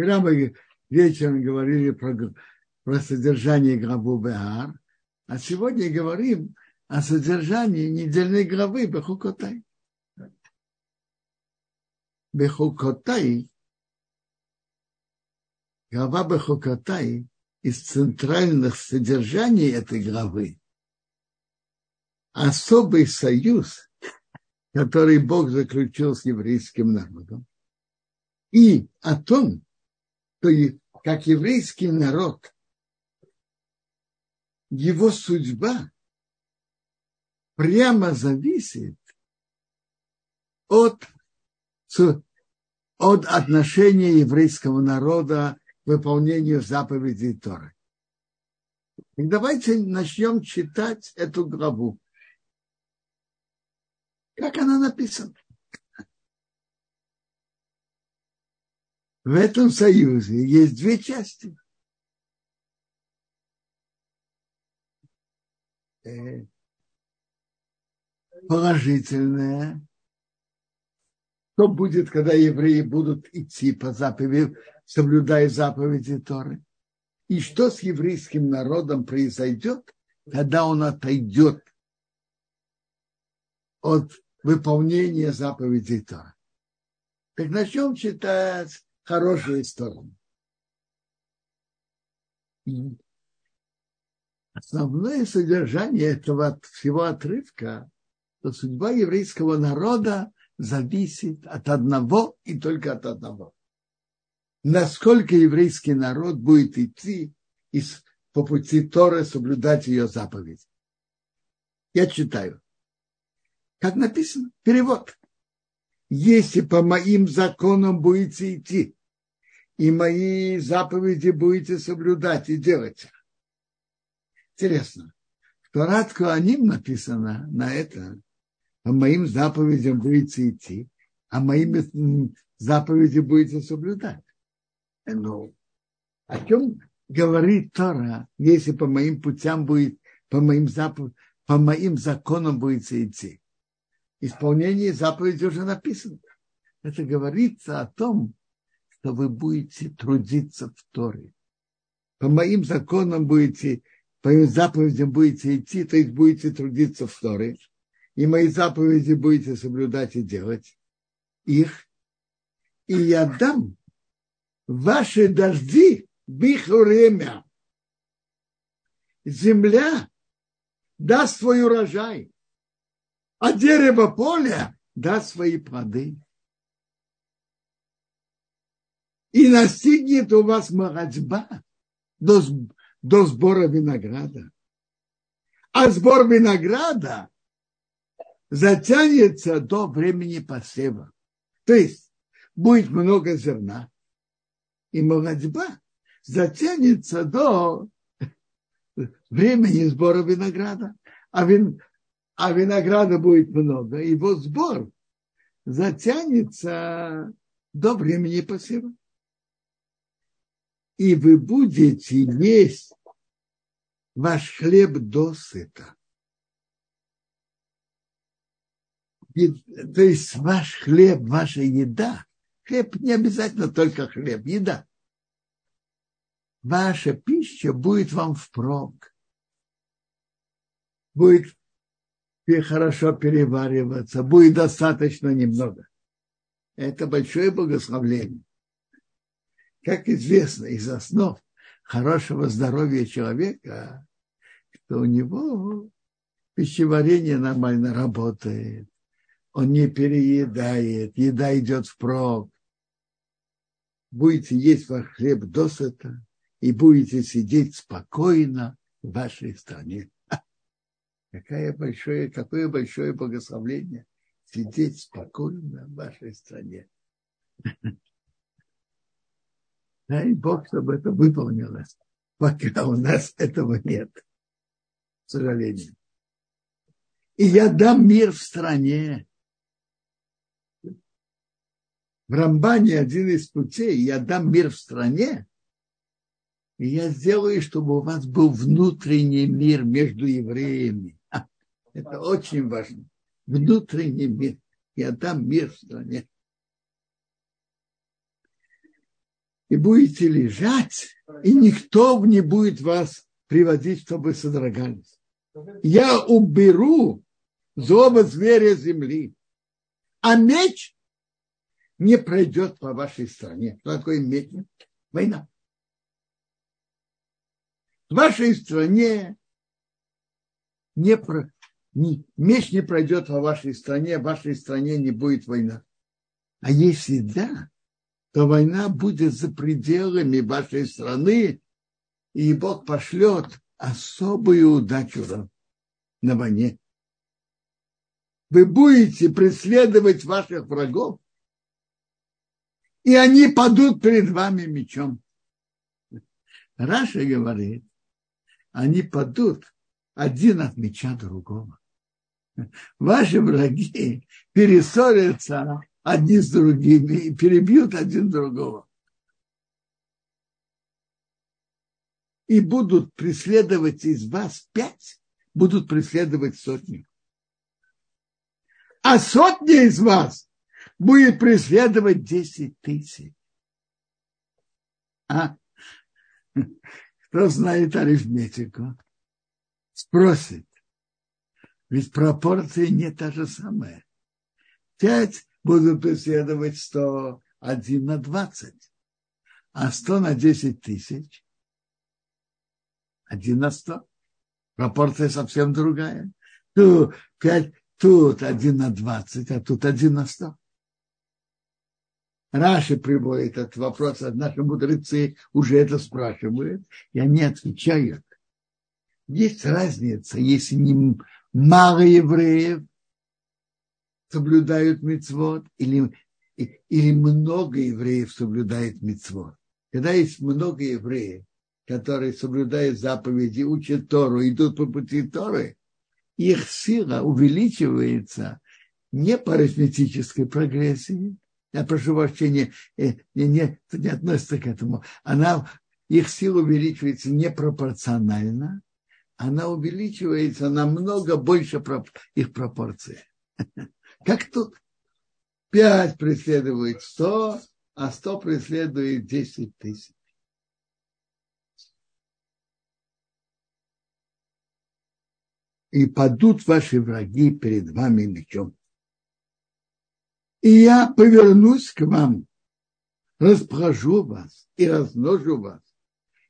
Вчера мы вечером говорили про, про содержание главу Беар, а сегодня говорим о содержании недельной главы Бехукотай. Бехукотай, глава Бехукотай из центральных содержаний этой главы особый союз, который Бог заключил с еврейским народом, и о том, что как еврейский народ, его судьба прямо зависит от, от отношения еврейского народа к выполнению заповедей Торы. И давайте начнем читать эту главу. Как она написана? В этом союзе есть две части. Э, положительное. Что будет, когда евреи будут идти по заповеди, соблюдая заповеди Торы? И что с еврейским народом произойдет, когда он отойдет от выполнения заповедей Тора. Так начнем читать хорошие стороны. Основное содержание этого всего отрывка, что судьба еврейского народа зависит от одного и только от одного. Насколько еврейский народ будет идти из, по пути Торы соблюдать ее заповедь. Я читаю как написано, перевод. Если по моим законам будете идти, и мои заповеди будете соблюдать и делать. Интересно. В Торат Куаним написано на это, по моим заповедям будете идти, а моими заповеди будете соблюдать. Ну, о чем говорит Тора, если по моим путям будет, по моим, запов... по моим законам будете идти? исполнении заповеди уже написано. Это говорится о том, что вы будете трудиться в Торе. По моим законам будете, по моим заповедям будете идти, то есть будете трудиться в Торе. И мои заповеди будете соблюдать и делать их. И я дам ваши дожди в их время. Земля даст свой урожай а дерево поля даст свои плоды. И настигнет у вас молодьба до, до сбора винограда. А сбор винограда затянется до времени посева. То есть будет много зерна. И молодьба затянется до времени сбора винограда. А, вин, а винограда будет много, его сбор затянется до времени посева. И вы будете есть ваш хлеб досыта. То есть ваш хлеб, ваша еда, хлеб не обязательно только хлеб, еда. Ваша пища будет вам впрок. Будет хорошо перевариваться, будет достаточно немного. Это большое благословление. Как известно из основ хорошего здоровья человека, что у него пищеварение нормально работает, он не переедает, еда идет впрок. Будете есть ваш хлеб досыта и будете сидеть спокойно в вашей стране. Какое большое, какое большое благословление сидеть спокойно в вашей стране. Дай Бог, чтобы это выполнилось. Пока у нас этого нет. К сожалению. И я дам мир в стране. В Рамбане один из путей, я дам мир в стране, и я сделаю, чтобы у вас был внутренний мир между евреями. Это очень важно. Внутренний мир. Я дам мир в стране. И будете лежать, и никто не будет вас приводить, чтобы содрогались. Я уберу злого зверя земли, а меч не пройдет по вашей стране. Что такое меч? Война. В вашей стране не, про, не, меч не пройдет по вашей стране, в вашей стране не будет война. А если да, то война будет за пределами вашей страны, и Бог пошлет особую удачу на войне. Вы будете преследовать ваших врагов, и они падут перед вами мечом. Раша говорит, они падут один от меча другого. Ваши враги перессорятся одни с другими и перебьют один другого. И будут преследовать из вас пять, будут преследовать сотню. А сотня из вас будет преследовать десять тысяч. А? Кто знает арифметику, спросит. Ведь пропорция не та же самая. Пять будут преследовать 101 на 20, а 100 на 10 тысяч 1 на 100. Пропорция совсем другая. Тут, 5, тут 1 на 20, а тут 1 на 100. Раши приводит этот вопрос, а наши мудрецы уже это спрашивают, и они отвечают. Есть разница, если не мало евреев, соблюдают мицвод или, или много евреев соблюдает мицвод. Когда есть много евреев, которые соблюдают заповеди, учат Тору, идут по пути Торы, их сила увеличивается не по арифметической прогрессии, я прошу прощения, не, не, не относится к этому, она, их сила увеличивается непропорционально, она увеличивается намного больше их пропорции. Как тут? Пять преследует сто, а сто преследует десять тысяч. И падут ваши враги перед вами мечом. И я повернусь к вам, распрожу вас и размножу вас,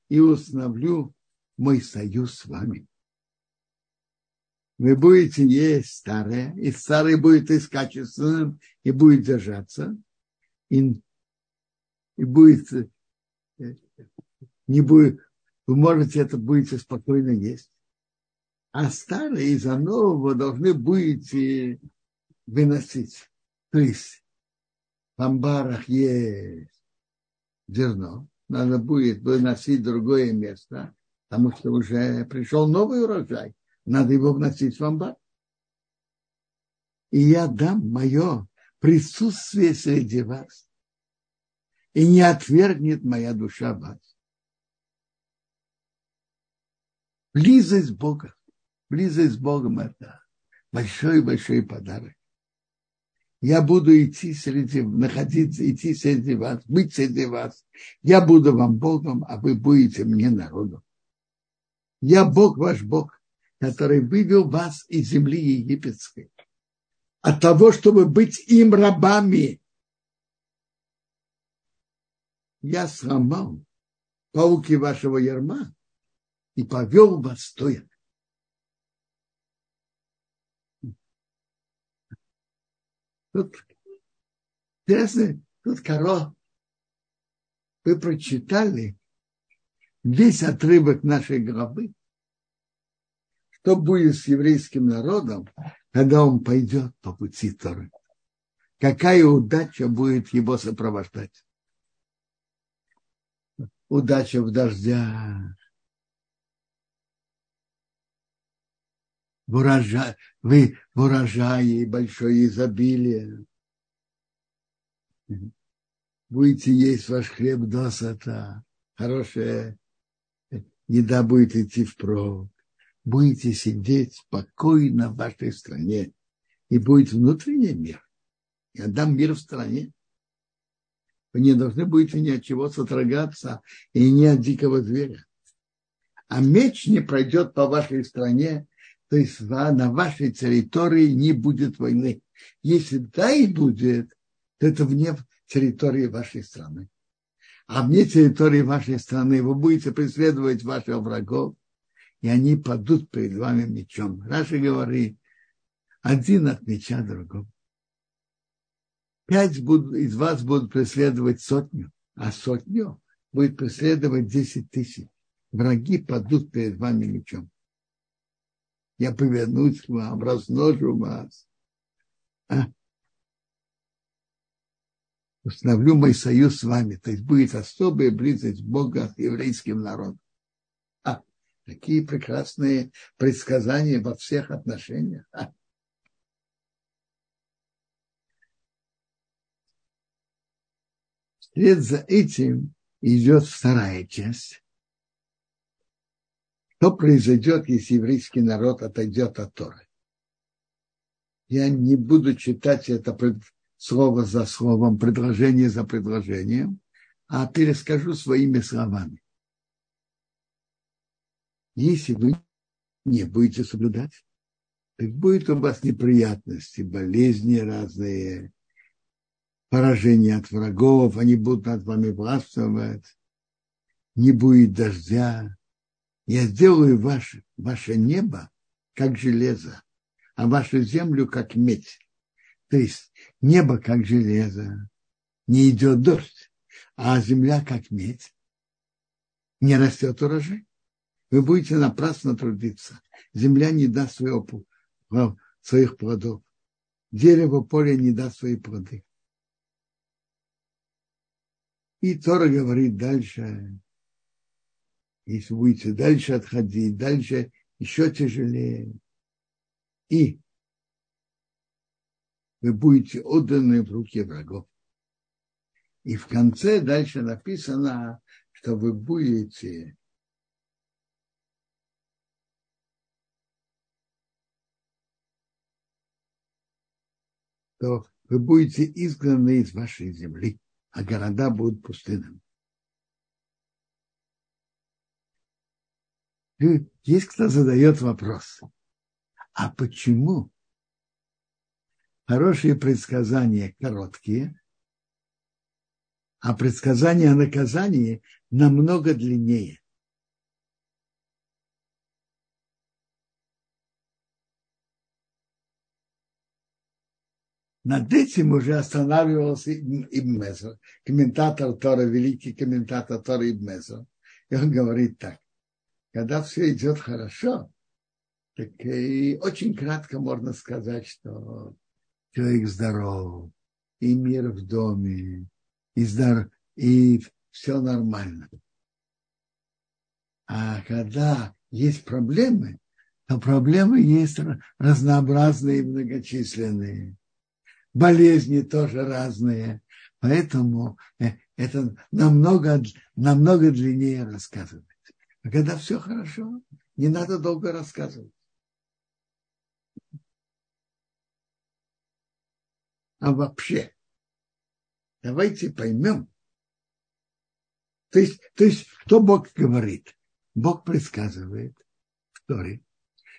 и установлю мой союз с вами вы будете есть старое, и старый будет искать качественным и будет держаться, и, и будет, э, не будет, вы можете это будете спокойно есть. А старое из-за нового должны будете выносить. То есть в амбарах есть зерно, надо будет выносить другое место, потому что уже пришел новый урожай надо его вносить в амбар. И я дам мое присутствие среди вас, и не отвергнет моя душа вас. Близость Бога, близость с Богом – это большой-большой подарок. Я буду идти среди, находиться, идти среди вас, быть среди вас. Я буду вам Богом, а вы будете мне народом. Я Бог ваш Бог который вывел вас из земли египетской, от того, чтобы быть им рабами. Я сломал пауки вашего ярма и повел вас стоя. Тут интересно, тут корова. Вы прочитали весь отрывок нашей главы, что будет с еврейским народом, когда он пойдет по пути Торы? Какая удача будет его сопровождать? Удача в дождях, в, урожа... вы в урожае большое изобилие. Будете есть ваш хлеб досыта, хорошая еда будет идти впрок будете сидеть спокойно в вашей стране, и будет внутренний мир. Я дам мир в стране. Вы не должны будете ни от чего сотрагаться и ни от дикого зверя. А меч не пройдет по вашей стране, то есть на вашей территории не будет войны. Если да и будет, то это вне территории вашей страны. А вне территории вашей страны вы будете преследовать ваших врагов, и они падут перед вами мечом. Раша говорит, один от меча другого. Пять будут, из вас будут преследовать сотню, а сотню будет преследовать десять тысяч. Враги падут перед вами мечом. Я повернусь к вам, размножу вас. А? Установлю мой союз с вами. То есть будет особая близость Бога с еврейским народом. Такие прекрасные предсказания во всех отношениях. А? Вслед за этим идет вторая часть. Что произойдет, если еврейский народ отойдет от Торы? Я не буду читать это слово за словом, предложение за предложением, а перескажу своими словами. Если вы не будете соблюдать, так будет у вас неприятности, болезни разные, поражение от врагов, они будут над вами властвовать, не будет дождя. Я сделаю ваше, ваше небо как железо, а вашу землю как медь. То есть небо как железо, не идет дождь, а земля как медь, не растет урожай. Вы будете напрасно трудиться. Земля не даст своего, своих плодов. Дерево поля не даст свои плоды. И Тора говорит дальше, если будете дальше отходить, дальше еще тяжелее. И вы будете отданы в руки врагов. И в конце дальше написано, что вы будете то вы будете изгнаны из вашей земли а города будут пустынными. Есть кто задает вопрос, а почему хорошие предсказания короткие, а предсказания о наказании намного длиннее? Над этим уже останавливался Ибн комментатор Тора, великий комментатор Тора Ибн Мезер. И он говорит так, когда все идет хорошо, так и очень кратко можно сказать, что человек здоров, и мир в доме, и, здоров, и все нормально. А когда есть проблемы, то проблемы есть разнообразные и многочисленные болезни тоже разные. Поэтому э, это намного, намного длиннее рассказывать. А когда все хорошо, не надо долго рассказывать. А вообще, давайте поймем. То есть, то есть, что Бог говорит? Бог предсказывает в Торе,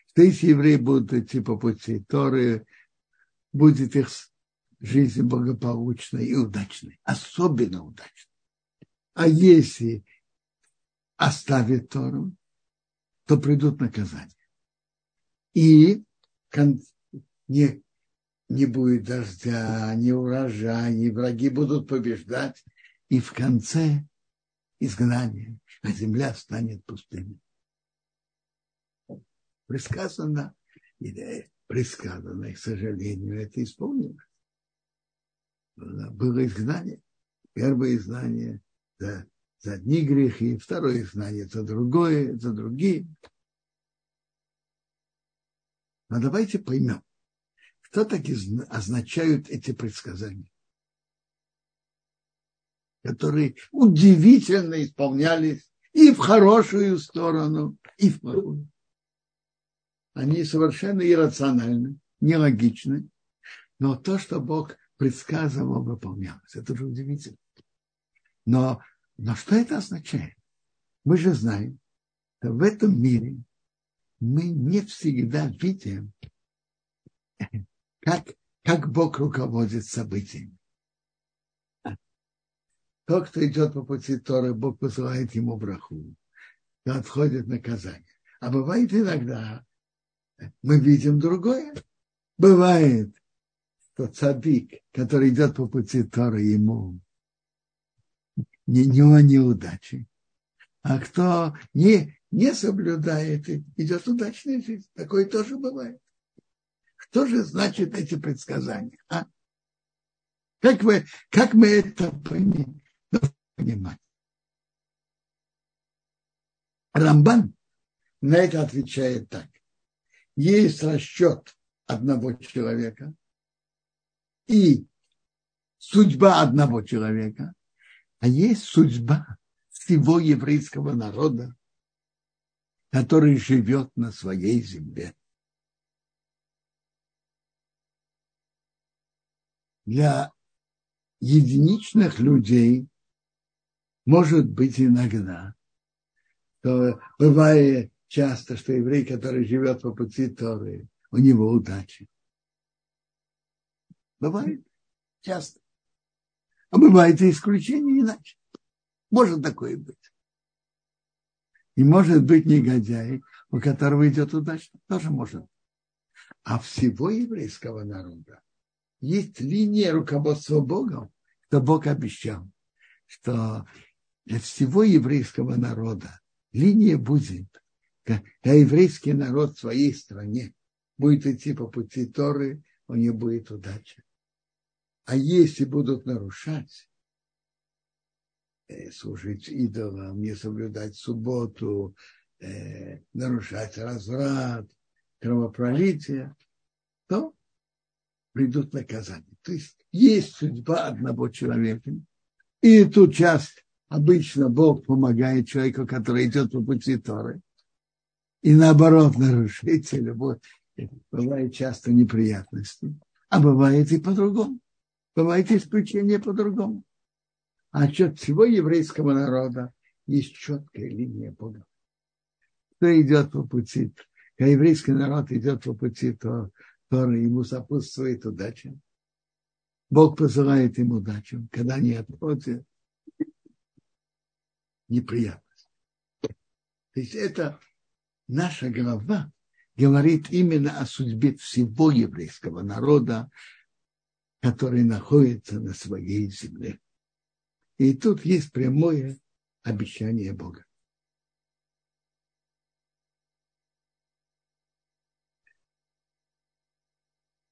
что если евреи будут идти по пути Торы, будет их жизнь благополучной и удачной, особенно удачной. А если оставит Тору, то придут наказания. И не, не будет дождя, ни урожая, ни враги будут побеждать. И в конце изгнания, а земля станет пустыней. Предсказано, или предсказано, и, к сожалению, это исполнилось было изгнание. Первое изгнание за, за одни грехи, второе изгнание за другое, за другие. Но давайте поймем, что так означают эти предсказания, которые удивительно исполнялись и в хорошую сторону, и в плохую. Они совершенно иррациональны, нелогичны, но то, что Бог предсказывал, выполнялось. Это же удивительно. Но, но что это означает? Мы же знаем, что в этом мире мы не всегда видим, как, как Бог руководит событиями. Тот, кто идет по пути Торы, Бог посылает ему браху, и отходит наказание. А бывает иногда, мы видим другое. Бывает, что цадик, который идет по пути Торы, ему не, не неудачи. А кто не, не соблюдает, идет удачная жизнь. Такое тоже бывает. Что же значит эти предсказания? А? Как, вы, как мы это понимаем? Рамбан на это отвечает так. Есть расчет одного человека и судьба одного человека, а есть судьба всего еврейского народа, который живет на своей земле. Для единичных людей может быть иногда, то бывает часто, что еврей, который живет по пути Торы, у него удачи. Бывает часто. А бывает и исключение иначе. Может такое быть. И может быть негодяй, у которого идет удачно, тоже может. А всего еврейского народа есть линия руководства Богом, что Бог обещал, что для всего еврейского народа линия будет, когда еврейский народ в своей стране будет идти по пути Торы, у него будет удача. А если будут нарушать, э, служить идолам, не соблюдать субботу, э, нарушать разврат, кровопролитие, то придут наказания. То есть есть судьба одного человека. И тут часто обычно Бог помогает человеку, который идет по пути Торы. И наоборот, нарушителю бывает часто неприятности. А бывает и по-другому. Бывает исключение по-другому. А счет всего еврейского народа есть четкая линия Бога. Кто идет по пути, когда еврейский народ идет по пути, то, то ему сопутствует удача. Бог посылает им удачу. Когда они отходят, неприятность. То есть это наша глава говорит именно о судьбе всего еврейского народа, который находится на своей земле. И тут есть прямое обещание Бога.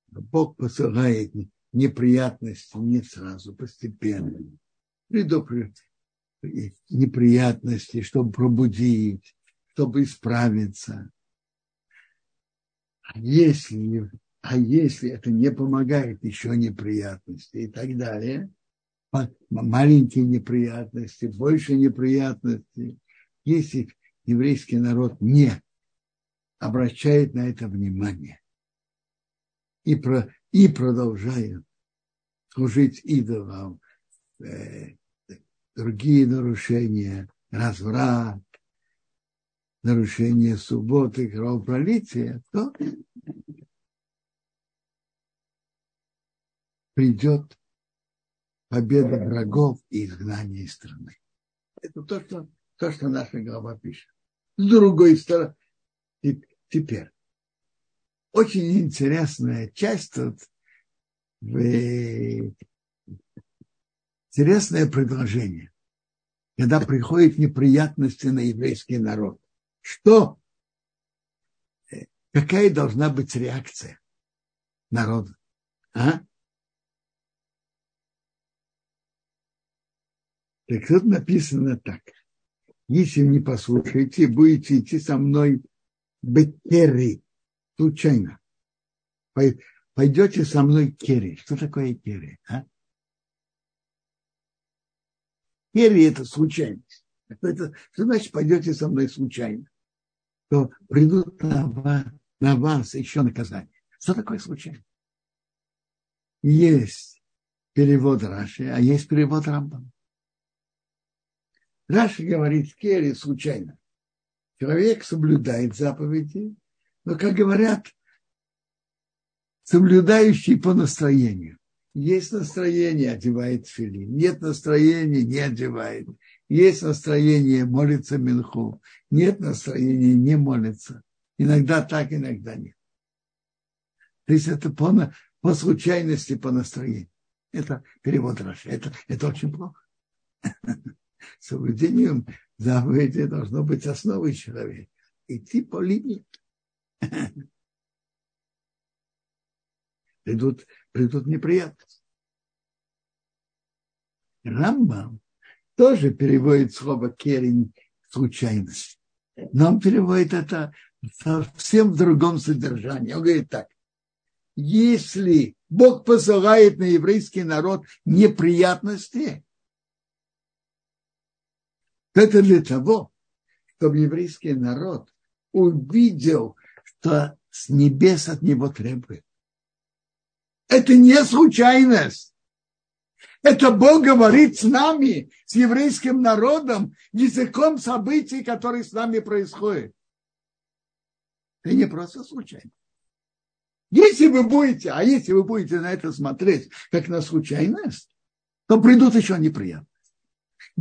Бог посылает неприятности не сразу, постепенно. Предупреждает неприятности, чтобы пробудить, чтобы исправиться. А если, а если это не помогает, еще неприятности и так далее, маленькие неприятности, больше неприятностей, если еврейский народ не обращает на это внимание и, про, и продолжает служить идолам, э, другие нарушения, разврат, нарушение субботы, кровопролития, то придет победа врагов и изгнание из страны. Это то, что, то, что наша глава пишет. С другой стороны, теперь, очень интересная часть тут интересное предложение, когда приходят неприятности на еврейский народ. Что? Э, какая должна быть реакция народа? А? Так тут написано так. Если не послушаете, будете идти со мной бекери, случайно. Пойдете со мной кери. Что такое кери? А? Кери – это случайность. Это, что значит пойдете со мной случайно? То придут на вас, на вас еще наказание. Что такое случайно? Есть перевод Раши, а есть перевод Рамбам. Раша говорит Керри случайно. Человек соблюдает заповеди, но, как говорят, соблюдающий по настроению. Есть настроение, одевает филин. Нет настроения, не одевает. Есть настроение, молится Минху. Нет настроения, не молится. Иногда так, иногда нет. То есть это по, по случайности, по настроению. Это перевод Раши. Это, это очень плохо. Соблюдением заповеди должно быть основой человека. Идти по линии. Придут, придут неприятности. Рамбам тоже переводит слово керень случайность. Но он переводит это совсем в другом содержании. Он говорит так. Если Бог посылает на еврейский народ неприятности, это для того, чтобы еврейский народ увидел, что с небес от него требует. Это не случайность. Это Бог говорит с нами, с еврейским народом, языком событий, которые с нами происходят. Это не просто случайно. Если вы будете, а если вы будете на это смотреть как на случайность, то придут еще неприятности.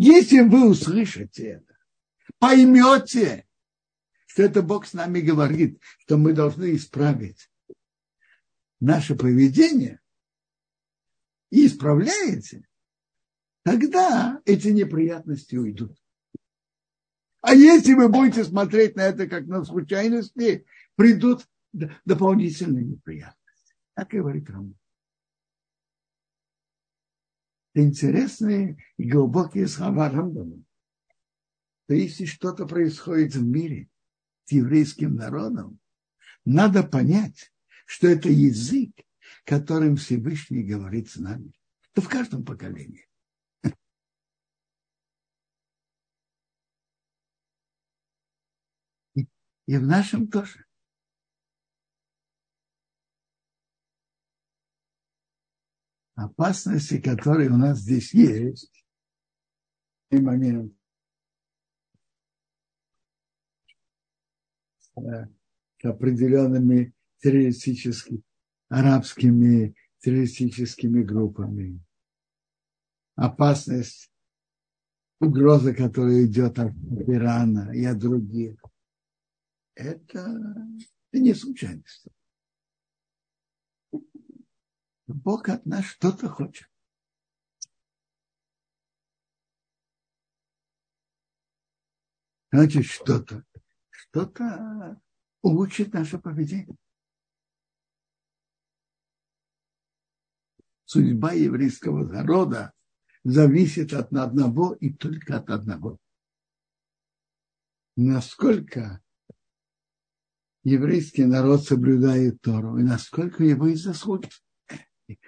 Если вы услышите это, поймете, что это Бог с нами говорит, что мы должны исправить наше поведение, и исправляете, тогда эти неприятности уйдут. А если вы будете смотреть на это как на случайности, придут дополнительные неприятности. Так говорит Рамбам. Интересные и глубокие слова Рамбама. То если что-то происходит в мире с еврейским народом, надо понять, что это язык, которым Всевышний говорит с нами. Это в каждом поколении. И в нашем тоже. Опасности, которые у нас здесь есть, и момент с определенными террористическими арабскими террористическими группами. Опасность, угроза, которая идет от Ирана и от других. Это, это не случайность. Бог от нас что-то хочет. Значит, что-то, что-то улучшит наше поведение. судьба еврейского народа зависит от одного и только от одного. Насколько еврейский народ соблюдает Тору и насколько его из заслуг.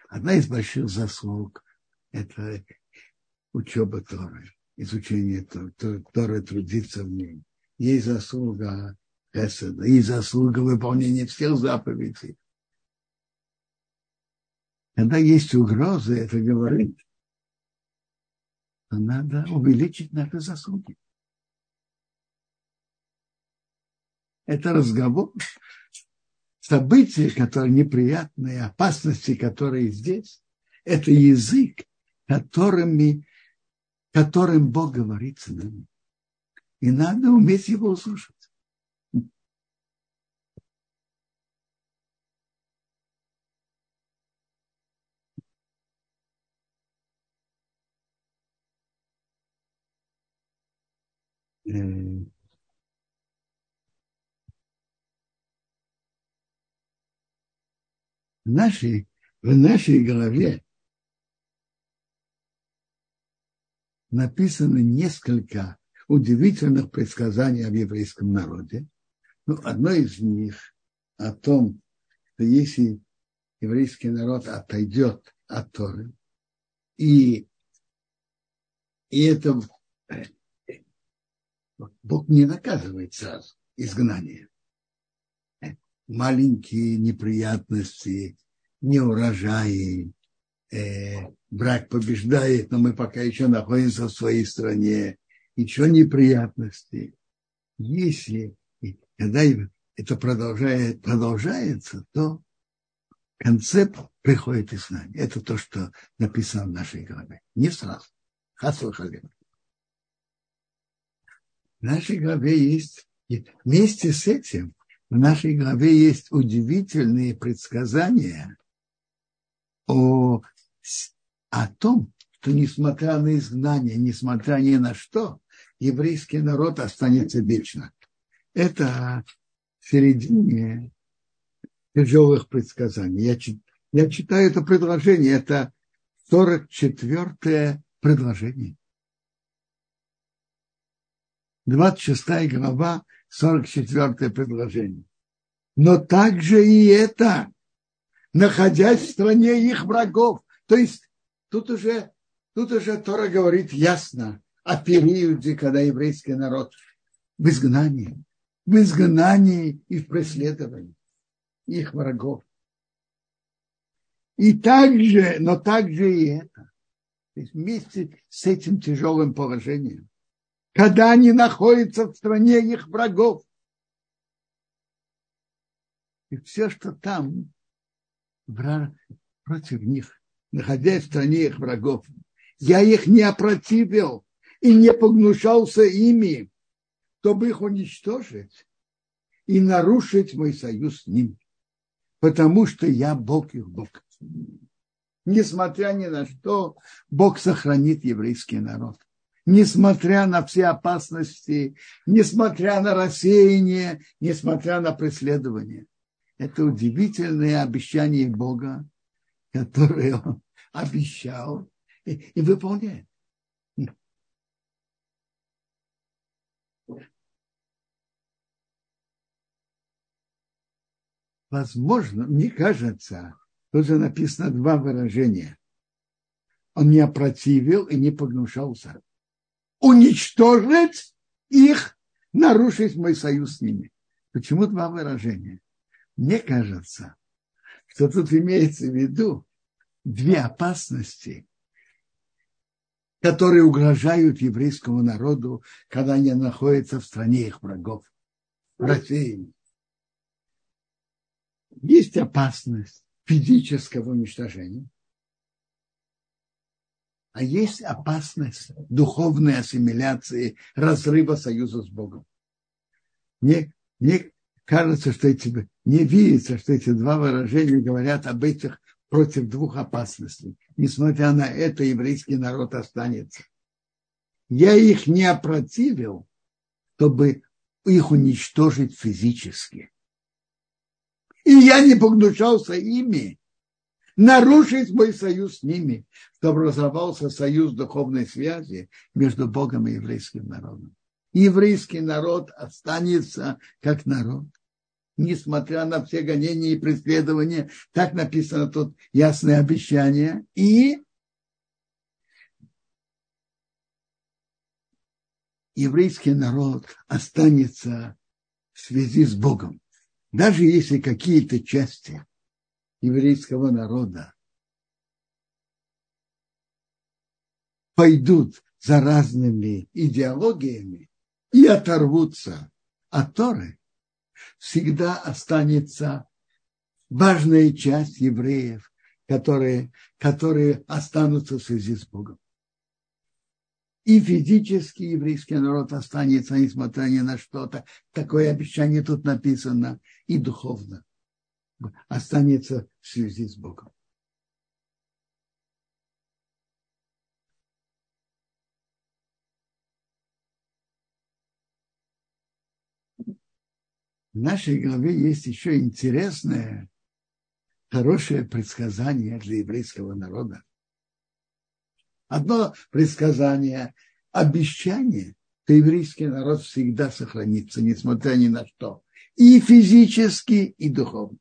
Одна из больших заслуг – это учеба Торы, изучение Торы, Торы трудиться в ней. Есть заслуга Хеседа, есть заслуга выполнения всех заповедей. Когда есть угрозы, это говорит, что надо увеличить наши заслуги. Это разговор, события, которые неприятные, опасности, которые здесь, это язык, которыми, которым Бог говорит с нами. И надо уметь его услышать. В нашей, в нашей голове написано несколько удивительных предсказаний об еврейском народе. Ну, одно из них о том, что если еврейский народ отойдет от Торы, и, и это Бог не наказывает сразу изгнание. Маленькие неприятности, неурожаи, э, брак побеждает, но мы пока еще находимся в своей стране, еще неприятности. Если когда это продолжает, продолжается, то концепт приходит из знания. Это то, что написано в нашей главе. Не сразу. Хасл В нашей главе есть, вместе с этим, в нашей главе есть удивительные предсказания о, о том, что несмотря на изгнание, несмотря ни на что, еврейский народ останется вечно. Это в середине тяжелых предсказаний. Я, я читаю это предложение, это 44-е предложение. 26 глава, 44 предложение. Но также и это, находясь в стране их врагов. То есть тут уже, тут уже Тора говорит ясно о периоде, когда еврейский народ в изгнании, в изгнании и в преследовании их врагов. И также, но также и это. То есть вместе с этим тяжелым положением, когда они находятся в стране их врагов, и все, что там против них, находясь в стране их врагов, я их не опротивил и не погнушался ими, чтобы их уничтожить и нарушить мой союз с ними. Потому что я Бог их Бог. Несмотря ни на что, Бог сохранит еврейский народ. Несмотря на все опасности, несмотря на рассеяние, несмотря на преследование. Это удивительное обещание Бога, которое Он обещал и, и выполняет. возможно, мне кажется, тут же написано два выражения. Он не опротивил и не погнушался. Уничтожить их, нарушить мой союз с ними. Почему два выражения? Мне кажется, что тут имеется в виду две опасности, которые угрожают еврейскому народу, когда они находятся в стране их врагов. России есть опасность физического уничтожения, а есть опасность духовной ассимиляции, разрыва союза с Богом. Мне, мне кажется, что эти, не видится, что эти два выражения говорят об этих против двух опасностей. Несмотря на это, еврейский народ останется. Я их не опротивил, чтобы их уничтожить физически и я не погнушался ими, нарушить мой союз с ними, чтобы разорвался союз духовной связи между Богом и еврейским народом. Еврейский народ останется как народ, несмотря на все гонения и преследования. Так написано тут ясное обещание. И еврейский народ останется в связи с Богом даже если какие-то части еврейского народа пойдут за разными идеологиями и оторвутся от Торы, всегда останется важная часть евреев, которые, которые останутся в связи с Богом и физически еврейский народ останется, несмотря ни на что-то. Такое обещание тут написано. И духовно останется в связи с Богом. В нашей главе есть еще интересное, хорошее предсказание для еврейского народа. Одно предсказание, обещание, то еврейский народ всегда сохранится, несмотря ни на что. И физически, и духовно.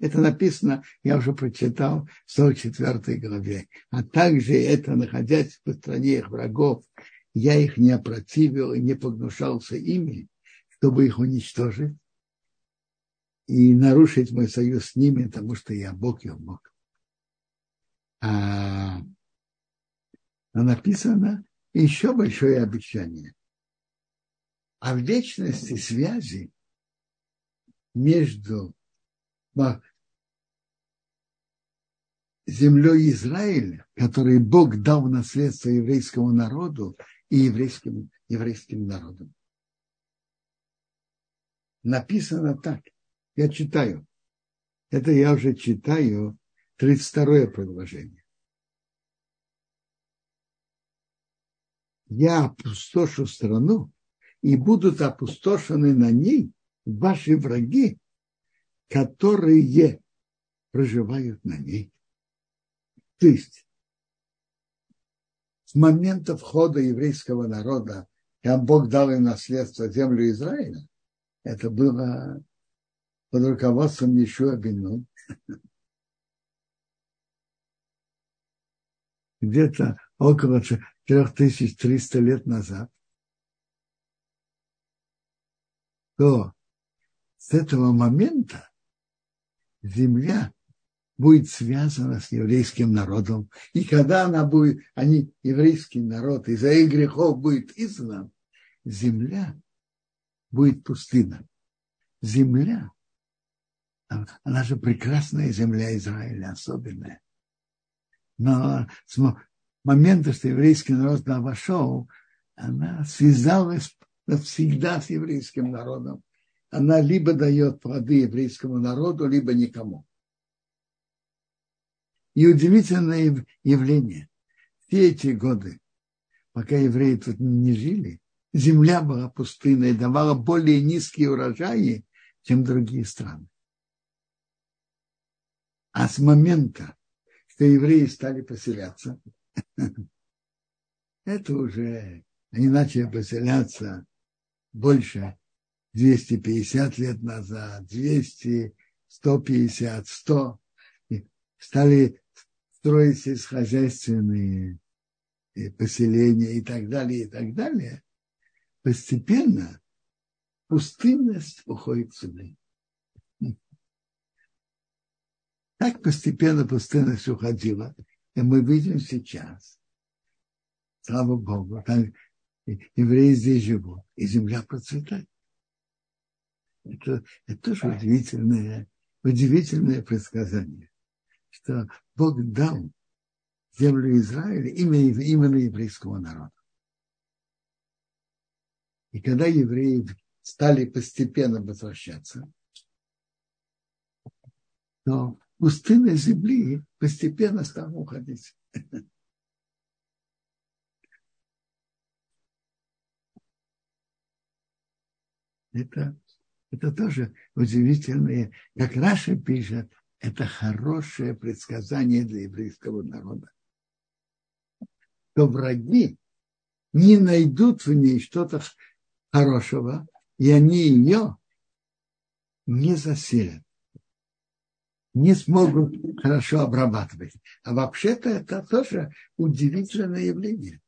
Это написано, я уже прочитал в 44 главе. А также это, находясь в стране их врагов, я их не опротивил и не погнушался ими, чтобы их уничтожить и нарушить мой союз с ними, потому что я Бог, я Бог. А но написано еще большое обещание. А в вечности связи между землей Израиля, который Бог дал в наследство еврейскому народу и еврейским, еврейским народом. Написано так. Я читаю. Это я уже читаю 32 предложение. Я опустошу страну, и будут опустошены на ней ваши враги, которые проживают на ней. То есть с момента входа еврейского народа, когда Бог дал им наследство землю Израиля, это было под руководством Ешуа Бину. Где-то около 4300 лет назад. То с этого момента земля будет связана с еврейским народом. И когда она будет, они, еврейский народ, из-за их грехов будет изгнан, земля будет пустына. Земля, она же прекрасная земля Израиля, особенная. Но с момента, что еврейский народ туда вошел, она связалась навсегда с еврейским народом. Она либо дает плоды еврейскому народу, либо никому. И удивительное явление. Все эти годы, пока евреи тут не жили, земля была пустынной, давала более низкие урожаи, чем другие страны. А с момента, что евреи стали поселяться, это уже они начали поселяться больше 250 лет назад, 200, 150, 100. Стали строить сельскохозяйственные поселения и так далее, и так далее постепенно пустынность уходит землю. Так постепенно пустынность уходила, и мы видим сейчас, слава Богу, там евреи здесь живут, и земля процветает. Это, это тоже удивительное, удивительное предсказание, что Бог дал землю Израиля именно, именно еврейского народа. И когда евреи стали постепенно возвращаться, то пустынная земли постепенно стала уходить. Это, это тоже удивительное, как Раша пишет, это хорошее предсказание для еврейского народа. То враги не найдут в ней что-то хорошего, и они ее не заселят, не смогут хорошо обрабатывать. А вообще-то это тоже удивительное явление.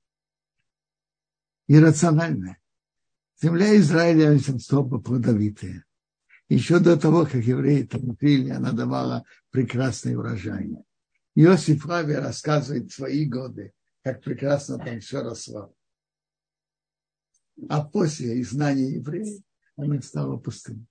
Иррациональное. Земля Израиля особо плодовитая. Еще до того, как евреи там пили, она давала прекрасные урожаи. Иосиф Рави рассказывает свои годы, как прекрасно там все росло. А после изгнания евреев она стала пустыней.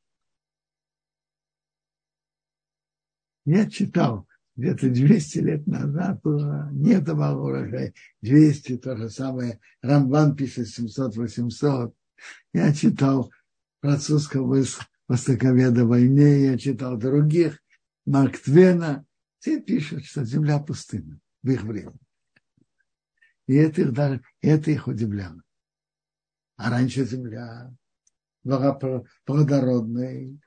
Я читал, где-то 200 лет назад было, не давал урожай. 200, то же самое. Рамбан пишет 700-800. Я читал французского востоковеда войне, я читал других, Марк Твена. Все пишут, что земля пустына в их время. И это их, даже, это их удивляло. А раньше земля была плодородной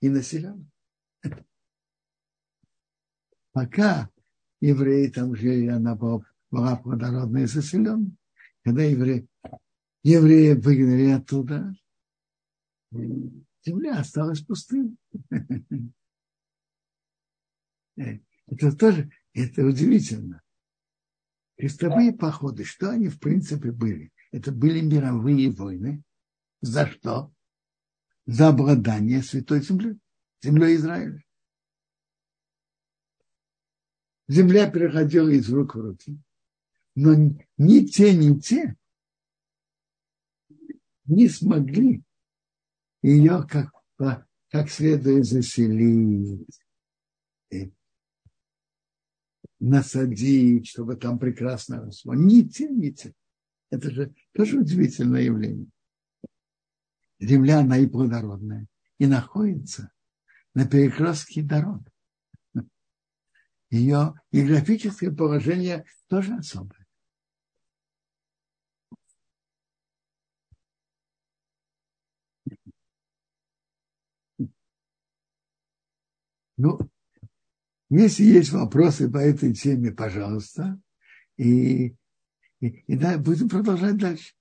и населенной. Пока евреи там жили, она была, была плодородной и заселенной. Когда евреи, евреи выгнали оттуда, земля осталась пустым. Это тоже, это удивительно. Крестовые походы, что они в принципе были? Это были мировые войны. За что? За обладание Святой Землей, землей Израиля. Земля переходила из рук в руки. Но ни те, ни те не смогли ее как, как следует заселить, насадить, чтобы там прекрасно росло. Не те, не те. Это же тоже удивительное явление. Земля, она и плодородная, и находится на перекрестке дорог. Ее географическое положение тоже особое. Ну, если есть вопросы по этой теме, пожалуйста, и, и, и да, будем продолжать дальше.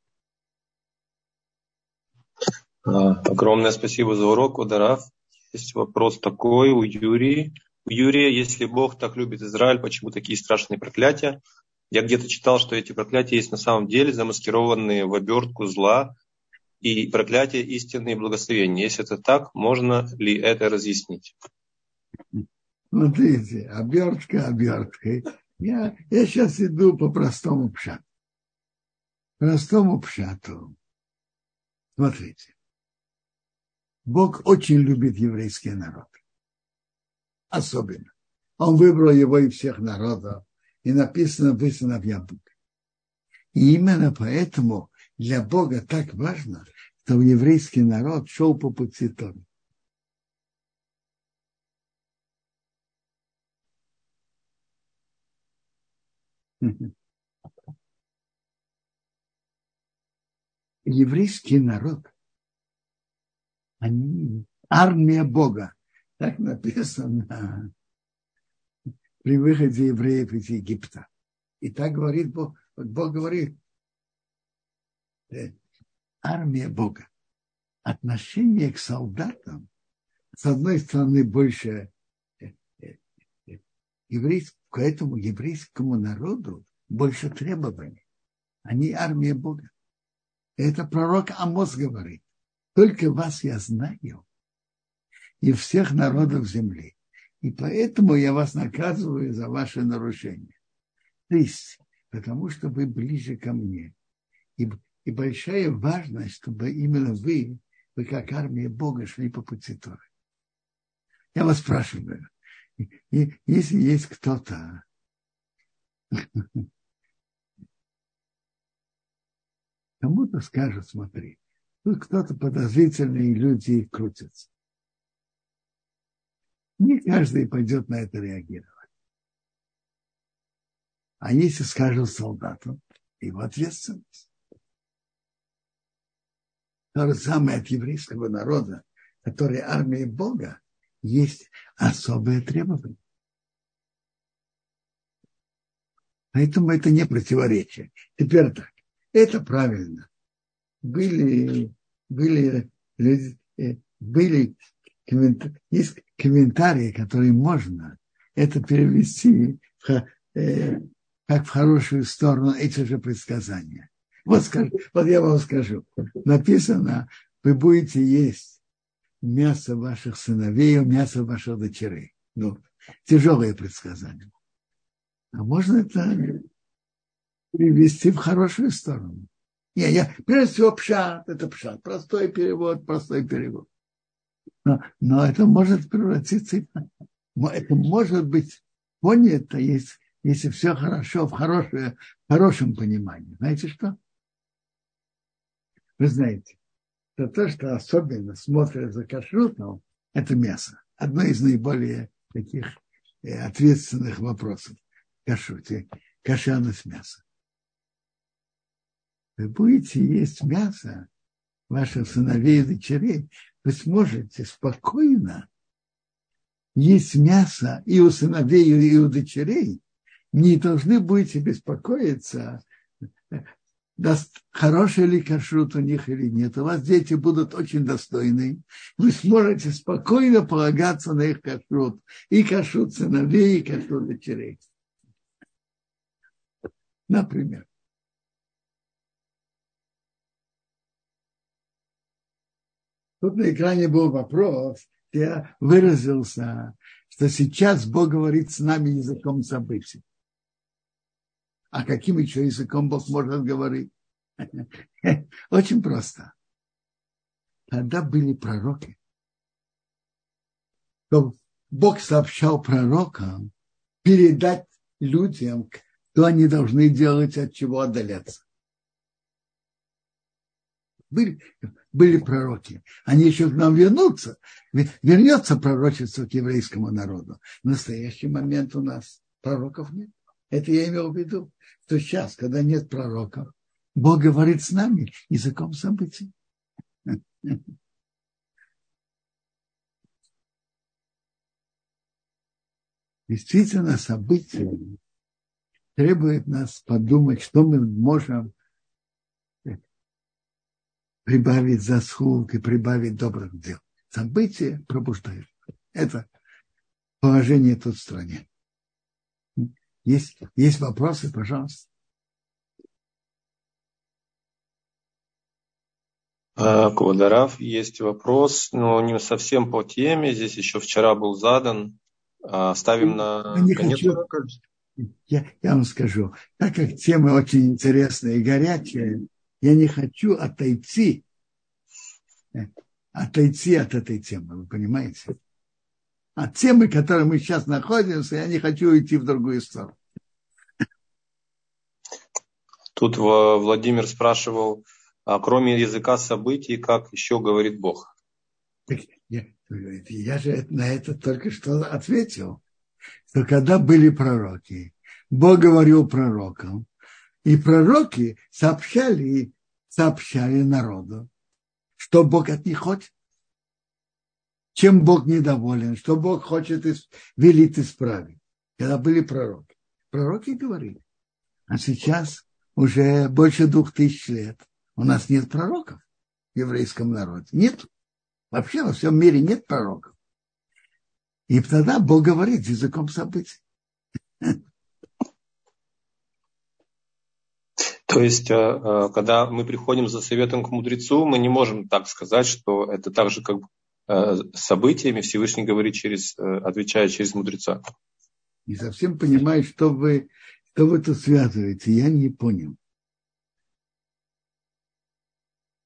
А, огромное спасибо за урок, Ударав. Есть вопрос такой у Юрии. У Юрия, если Бог так любит Израиль, почему такие страшные проклятия? Я где-то читал, что эти проклятия есть на самом деле замаскированные в обертку зла и проклятия истинные благословения. Если это так, можно ли это разъяснить? Смотрите, обертка оберткой. Я, я сейчас иду по простому пшату. Простому пшату. Смотрите. Бог очень любит еврейский народ. Особенно. Он выбрал его из всех народов. И написано вы сыновья Бога. И именно поэтому для Бога так важно, что еврейский народ шел по пути Торы. Еврейский народ, они армия Бога. Так написано при выходе евреев из Египта. И так говорит Бог. Бог говорит, э, армия Бога. Отношение к солдатам, с одной стороны, больше еврейского к этому еврейскому народу больше требований. Они армия Бога. Это пророк Амос говорит. Только вас я знаю и всех народов земли. И поэтому я вас наказываю за ваши нарушения. То есть, потому что вы ближе ко мне. И, и большая важность, чтобы именно вы, вы как армия Бога шли по пути Торы. Я вас спрашиваю, и если есть кто-то, кому-то скажет, смотри, тут кто-то подозрительные люди крутятся. Не каждый пойдет на это реагировать. А если скажут солдату, его ответственность. То же самое от еврейского народа, который армия Бога, есть особые требования. Поэтому это не противоречие. Теперь так. Это правильно. Были, были, э, были есть комментарии, которые можно это перевести в, э, как в хорошую сторону эти же предсказания. Вот, скажу, вот я вам скажу. Написано, вы будете есть мясо ваших сыновей, мясо ваших дочерей. Ну, тяжелое предсказание. А можно это привести в хорошую сторону. Не, я, прежде всего, пшат, это пшат, простой перевод, простой перевод. Но, но это может превратиться, это может быть понято, если, если все хорошо, в хорошее, в хорошем понимании. Знаете что? Вы знаете, то то, что особенно смотрят за кашрутом, это мясо. Одно из наиболее таких э, ответственных вопросов кашруте, кошерность мяса. Вы будете есть мясо ваших сыновей и дочерей, вы сможете спокойно есть мясо и у сыновей, и у дочерей, не должны будете беспокоиться даст хороший ли кашрут у них или нет. У вас дети будут очень достойны. Вы сможете спокойно полагаться на их кашрут. И кашрут сыновей, и кашрут дочерей. Например. Тут на экране был вопрос, я выразился, что сейчас Бог говорит с нами языком событий. А каким еще языком Бог может говорить? Очень просто. когда были пророки, то Бог сообщал пророкам передать людям, что они должны делать, от чего отдаляться. Были, были пророки. Они еще к нам вернутся. Вернется пророчество к еврейскому народу. В настоящий момент у нас пророков нет. Это я имел в виду, что сейчас, когда нет пророков, Бог говорит с нами языком событий. Действительно, события требует нас подумать, что мы можем прибавить заслуг и прибавить добрых дел. События пробуждают. Это положение тут в стране. Есть, есть вопросы, пожалуйста. А, Квадарав, есть вопрос, но не совсем по теме. Здесь еще вчера был задан. А, ставим на я конец хочу, я, я вам скажу, так как тема очень интересная и горячая, я не хочу отойти, э, отойти от этой темы, вы понимаете? От темы, в которой мы сейчас находимся, я не хочу уйти в другую сторону. Тут Владимир спрашивал, а кроме языка событий, как еще говорит Бог? Я, я же на это только что ответил, что когда были пророки, Бог говорил пророкам, и пророки сообщали, сообщали народу, что Бог от них хочет, чем Бог недоволен, что Бог хочет велит исправить. Когда были пророки. Пророки говорили. А сейчас уже больше двух тысяч лет у нас нет пророков в еврейском народе. Нет. Вообще во всем мире нет пророков. И тогда Бог говорит языком событий. То есть, э, э, когда мы приходим за советом к мудрецу, мы не можем так сказать, что это так же, как событиями Всевышний говорит через, отвечая через мудреца. Не совсем понимаю, что вы, что вы тут связываете. Я не понял.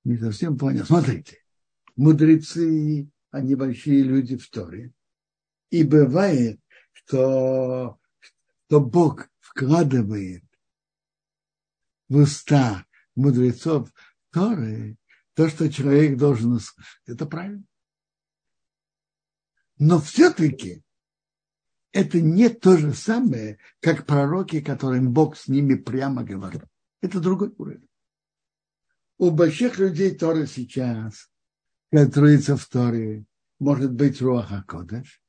Не совсем понял. Смотрите, мудрецы, они большие люди в Торе. И бывает, что, что Бог вкладывает в уста мудрецов Торы то, что человек должен. Это правильно. Но все-таки это не то же самое, как пророки, которым Бог с ними прямо говорил. Это другой уровень. У больших людей Торы сейчас, которые в Торе, может быть Руаха Кодеш,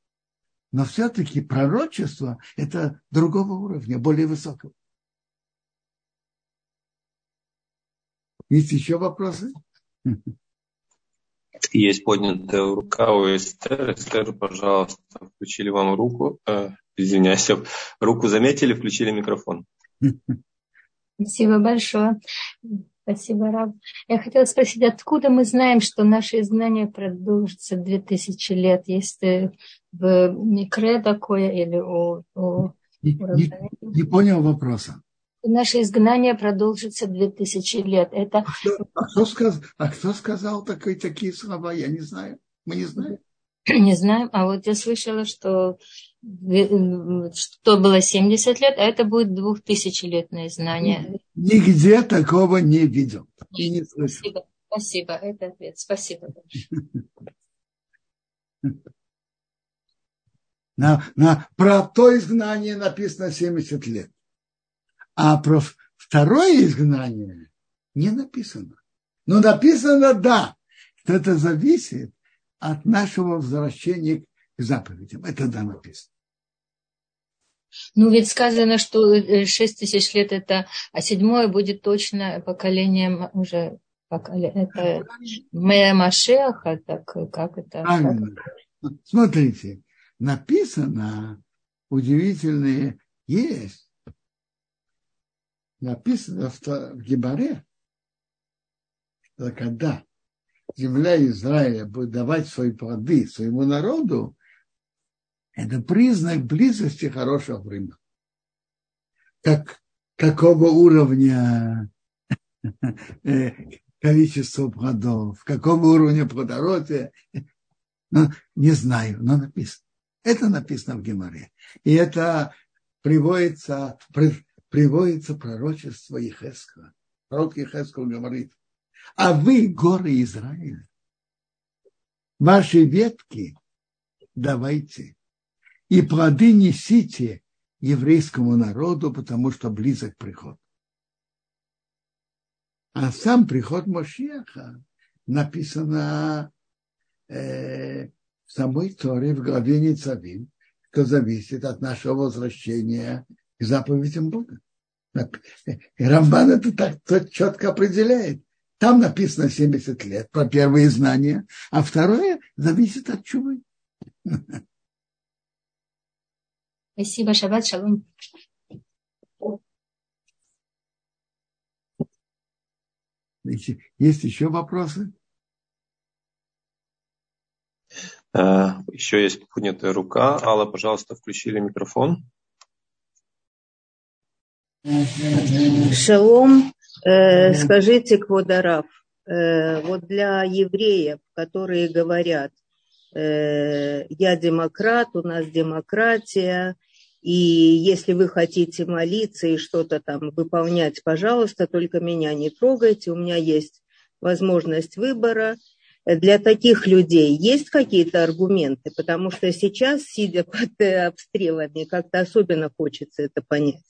но все-таки пророчество – это другого уровня, более высокого. Есть еще вопросы? Есть поднятая рука у Эстер. Эстер, пожалуйста, включили вам руку. Э, извиняюсь, руку заметили, включили микрофон. Спасибо большое. Спасибо, Раб. Я хотела спросить, откуда мы знаем, что наше изгнание продолжится 2000 лет? Есть в Микре такое или у... у, не, не, не понял вопроса наше изгнание продолжится 2000 лет. Это... А, кто, а, кто сказ... а кто сказал такие, такие слова? Я не знаю. Мы не знаем. Не знаем. А вот я слышала, что что было 70 лет, а это будет 2000-летное знание. Нигде такого не видел. И не слышал. Спасибо. Спасибо. Это ответ. Спасибо На, на, про то изгнание написано 70 лет. А про второе изгнание не написано. Но написано, да, что это зависит от нашего возвращения к заповедям. Это да написано. Ну, ведь сказано, что 6 э, тысяч лет это, а седьмое будет точно поколением уже это Мэя Машеха, так как это? Правильно. Смотрите, написано удивительные есть написано в Гебаре, что когда земля Израиля будет давать свои плоды своему народу, это признак близости хорошего времени. Как, какого уровня, э, количество плодов, какого уровня плодородия. Ну, не знаю, но написано. Это написано в Геморе. И это приводится, приводится пророчество Ехескова. Пророк Ехесков говорит, а вы, горы Израиля, ваши ветки давайте, и плоды несите еврейскому народу, потому что близок приход. А сам приход Мошеха написано э, в самой Торе в главе Ницавим, что зависит от нашего возвращения к заповедям Бога. И Рамбан это так тот четко определяет. Там написано 70 лет про первые знания, а второе зависит от чувы. Спасибо, шаббат шалом. Есть еще вопросы? Э, еще есть поднятая рука. Алла, пожалуйста, включили микрофон. Шалом, э, скажите, Кводарав, э, вот для евреев, которые говорят, э, я демократ, у нас демократия, и если вы хотите молиться и что-то там выполнять, пожалуйста, только меня не трогайте, у меня есть возможность выбора. Для таких людей есть какие-то аргументы? Потому что сейчас, сидя под обстрелами, как-то особенно хочется это понять.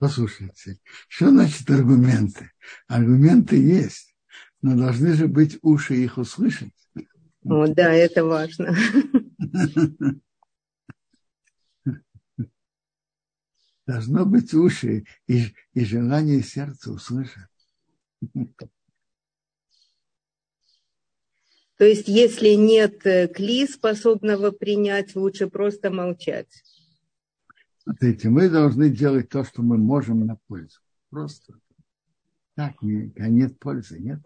Послушайте, что значит аргументы? Аргументы есть, но должны же быть уши их услышать. О, да, это важно. Должно быть уши и, и желание сердца услышать. То есть, если нет э, кли, способного принять, лучше просто молчать. Смотрите, мы должны делать то, что мы можем на пользу. Просто. Так, не, нет пользы, нет.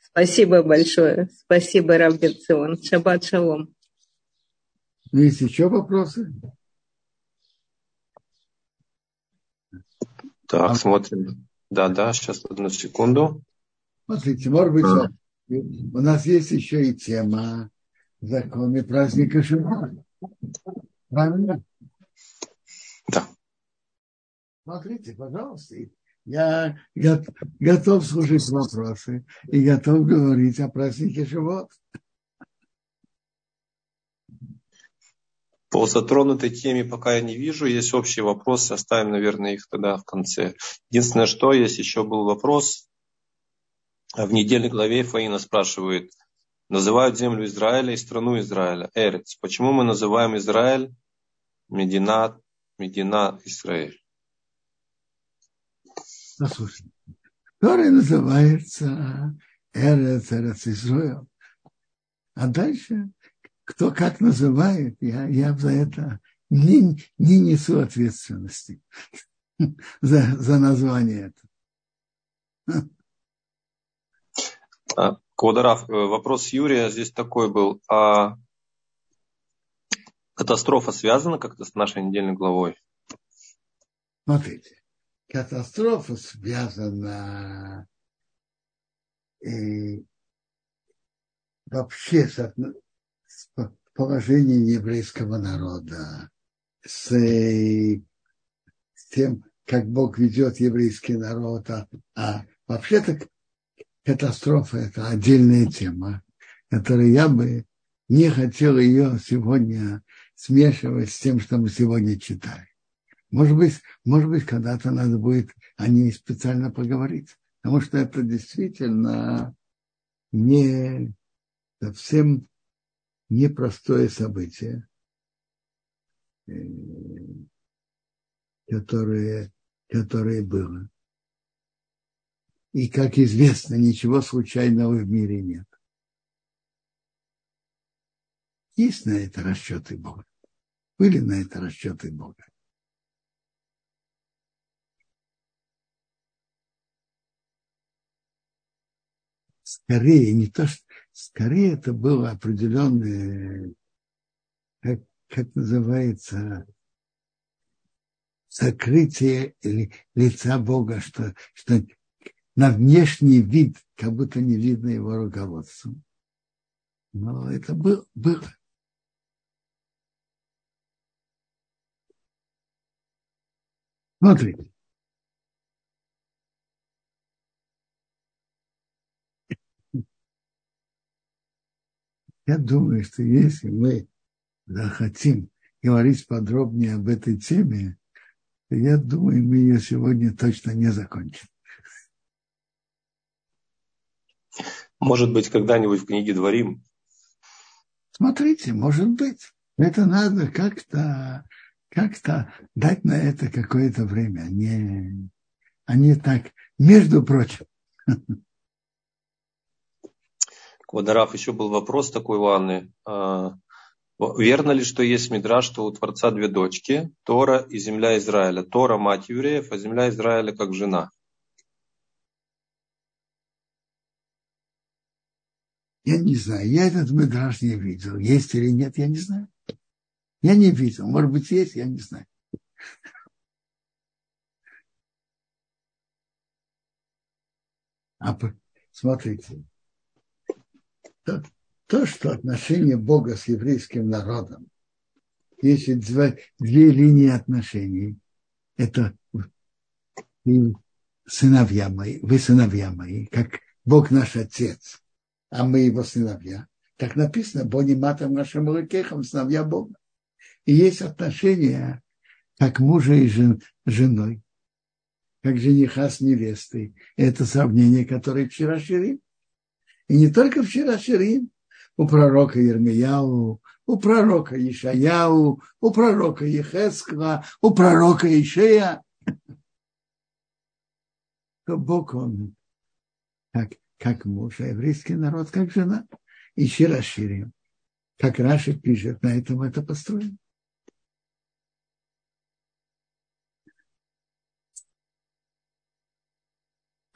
Спасибо большое. Спасибо, Равгенцион. Шаббат шалом. Есть еще вопросы? Так, а... смотрим. Да, да, сейчас одну секунду. Смотрите, может быть, а. у нас есть еще и тема законы праздника Шимона. Правильно? Да. Смотрите, пожалуйста, я готов слушать вопросы и готов говорить о празднике Шивот. По затронутой теме пока я не вижу. Есть общие вопросы, оставим, наверное, их тогда в конце. Единственное, что есть еще был вопрос. В недельной главе Фаина спрашивает, называют землю Израиля и страну Израиля, Эрец. Почему мы называем Израиль Медина, Медина Израиль? Послушайте, который называется Эрец, Эрец Израиль. А дальше кто как называет, я, я за это не, не несу ответственности за, за название это. Квадараф, э, вопрос Юрия здесь такой был. А катастрофа связана как-то с нашей недельной главой? Смотрите, катастрофа связана и вообще с, положение еврейского народа, с, с тем, как Бог ведет еврейский народ. А, а вообще-то катастрофа – это отдельная тема, которую я бы не хотел ее сегодня смешивать с тем, что мы сегодня читаем. Может быть, может быть, когда-то надо будет о ней специально поговорить, потому что это действительно не совсем непростое событие, э, которое, которое было. И, как известно, ничего случайного в мире нет. Есть на это расчеты Бога. Были на это расчеты Бога. Скорее, не то, что Скорее это было определенное, как, как называется, сокрытие лица Бога, что, что на внешний вид как будто не видно его руководством. Но это был, было. Смотрите. Я думаю, что если мы захотим говорить подробнее об этой теме, то я думаю, мы ее сегодня точно не закончим. Может быть, когда-нибудь в книге Дворим? Смотрите, может быть. Это надо как-то как-то дать на это какое-то время. Не, а не так, между прочим. Квадраф, еще был вопрос такой у Анны. А, верно ли, что есть мидраж, что у Творца две дочки, Тора и земля Израиля? Тора – мать евреев, а земля Израиля как жена. Я не знаю, я этот мидраж не видел. Есть или нет, я не знаю. Я не видел. Может быть, есть, я не знаю. А смотрите, то, то, что отношение Бога с еврейским народом, есть две, две линии отношений. Это сыновья мои, вы сыновья мои, как Бог наш Отец, а мы его сыновья. Так написано, Бони матом нашим рукехам, сыновья Бога. И есть отношения, как мужа и жен, женой, как жениха с невестой. Это сравнение, которое вчера ширим. И не только вчера ширим, у пророка Ермияу, у пророка Ишаяу, у пророка Ехескла, у пророка Ишея. То Бог он, как, как муж, а еврейский народ, как жена. И Шираширим. Как Раши пишет, на этом это построено.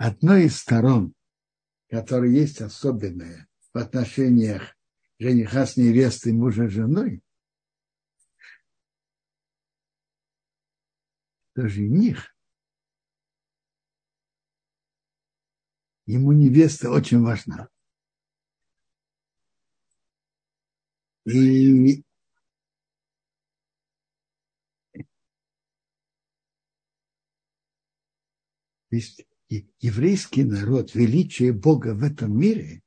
одной из сторон, которая есть особенная в отношениях жениха с невестой, мужа с женой, то жених, ему невеста очень важна. И есть еврейский народ, величие Бога в этом мире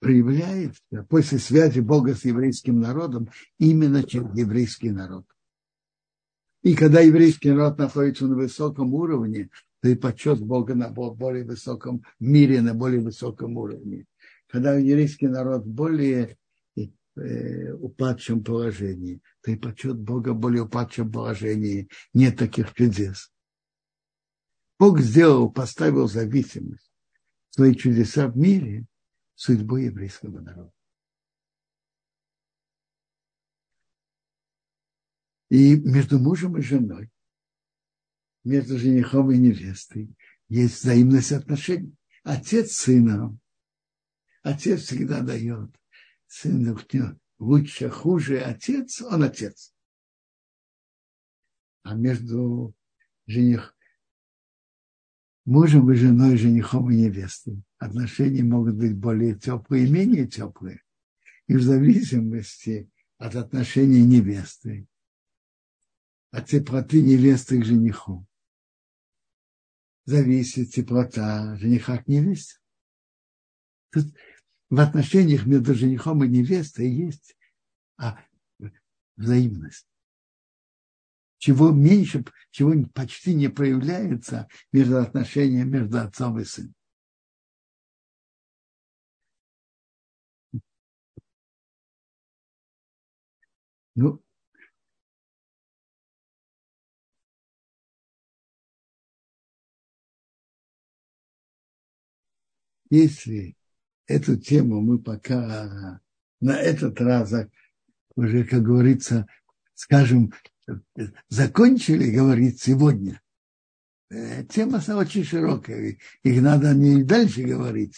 проявляется после связи Бога с еврейским народом именно через еврейский народ. И когда еврейский народ находится на высоком уровне, то и почет Бога на более высоком мире, на более высоком уровне. Когда еврейский народ более э, упадшем положении, то и почет Бога более упадшем положении. Нет таких чудес. Бог сделал, поставил зависимость, свои чудеса в мире судьбой еврейского народа. И между мужем и женой, между женихом и невестой есть взаимность отношений. Отец сына, отец всегда дает сыну лучше, хуже, отец, он отец. А между жених, мужем и женой, женихом и невестой. Отношения могут быть более теплые и менее теплые. И в зависимости от отношений невесты, от теплоты невесты к жениху, зависит теплота жениха к невесте. Тут в отношениях между женихом и невестой есть а, взаимность чего меньше, чего почти не проявляется между отношением между отцом и сыном. Ну, если эту тему мы пока на этот раз уже, как говорится, скажем, закончили говорить сегодня, э, тема очень широкая, их надо не дальше говорить,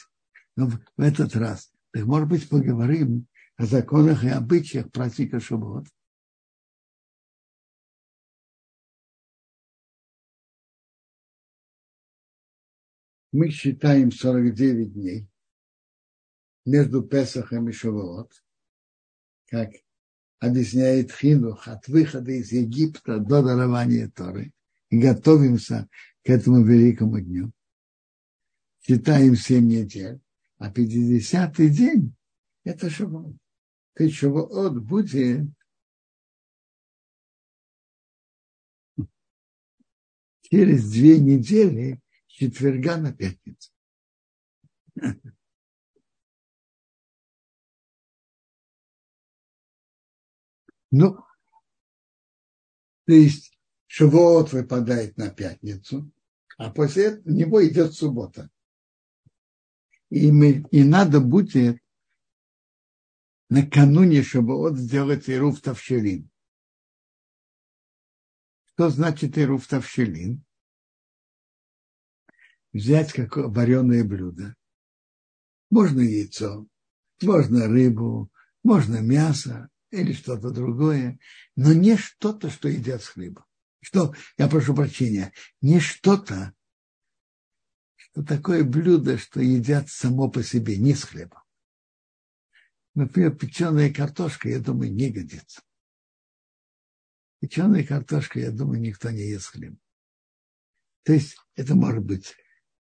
но в этот раз. Так, может быть, поговорим о законах и обычаях праздника Шаббат. Мы считаем 49 дней между Песахом и Шавуот, как объясняет Хинух, от выхода из Египта до дарования Торы, и готовимся к этому великому дню. Считаем 7 недель, а 50-й день – это Шавуот. То есть Шавуот будет через две недели четверга на пятницу. Ну, то есть Шавуот выпадает на пятницу, а после него идет суббота. И, мы, и надо будет накануне Шавуот сделать Ируф Тавшелин. Что значит Ируф Тавшелин? Взять какое вареное блюдо. Можно яйцо, можно рыбу, можно мясо, или что-то другое, но не что-то, что едят с хлебом. Что, я прошу прощения, не что-то, что такое блюдо, что едят само по себе, не с хлебом. Например, печеная картошка, я думаю, не годится. Печеная картошка, я думаю, никто не ест хлеб. То есть это может быть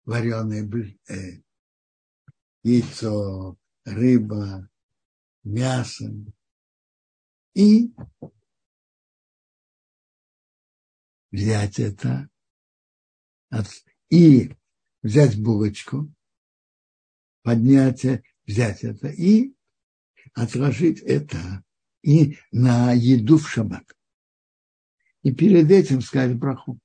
вареное э, яйцо, рыба, мясо, и взять это и взять булочку, поднять, взять это и отложить это и на еду в шаббат. И перед этим сказать браху.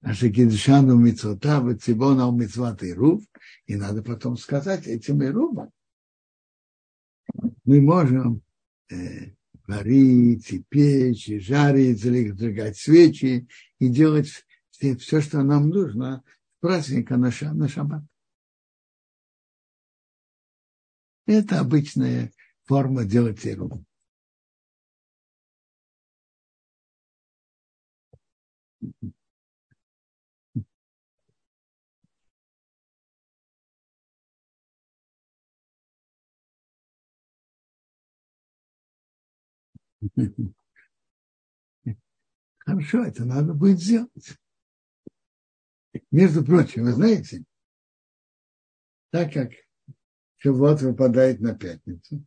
Наша кидшану мицота, вецибона мицват и рув, и надо потом сказать этим и мы можем э, варить, и печь, и жарить, зажигать свечи и делать все, все что нам нужно с праздника на, ша, на шаббат. Это обычная форма делать еру. Хорошо, это надо будет сделать. Между прочим, вы знаете, так как Шавуот выпадает на пятницу,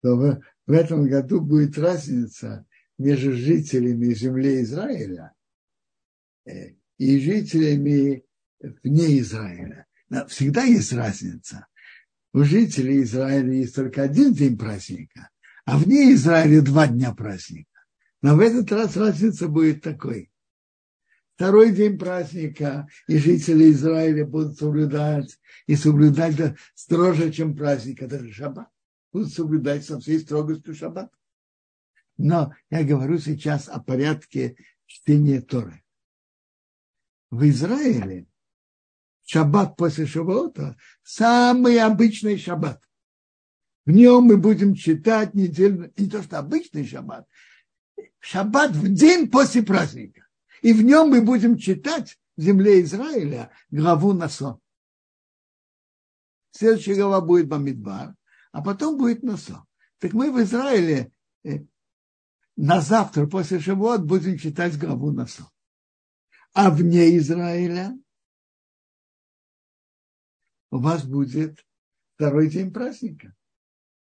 то в, в этом году будет разница между жителями земли Израиля э, и жителями вне Израиля. Всегда есть разница. У жителей Израиля есть только один день праздника, а вне Израиля два дня праздника. Но в этот раз разница будет такой. Второй день праздника, и жители Израиля будут соблюдать, и соблюдать да, строже, чем праздник, это же шаббат. Будут соблюдать со всей строгостью шаббат. Но я говорю сейчас о порядке чтения Торы. В Израиле шаббат после шаббата самый обычный шаббат. В нем мы будем читать недельно, не то что обычный шаббат, шаббат в день после праздника. И в нем мы будем читать в земле Израиля главу Насо. Следующая глава будет Бамидбар, а потом будет Насо. Так мы в Израиле э, на завтра после Шавуот будем читать главу Насо. А вне Израиля у вас будет второй день праздника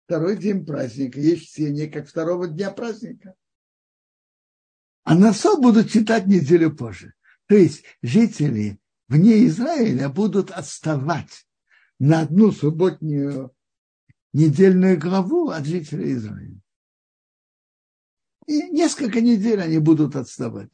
второй день праздника, есть чтение как второго дня праздника. А Насо будут читать неделю позже. То есть жители вне Израиля будут отставать на одну субботнюю недельную главу от жителей Израиля. И несколько недель они будут отставать.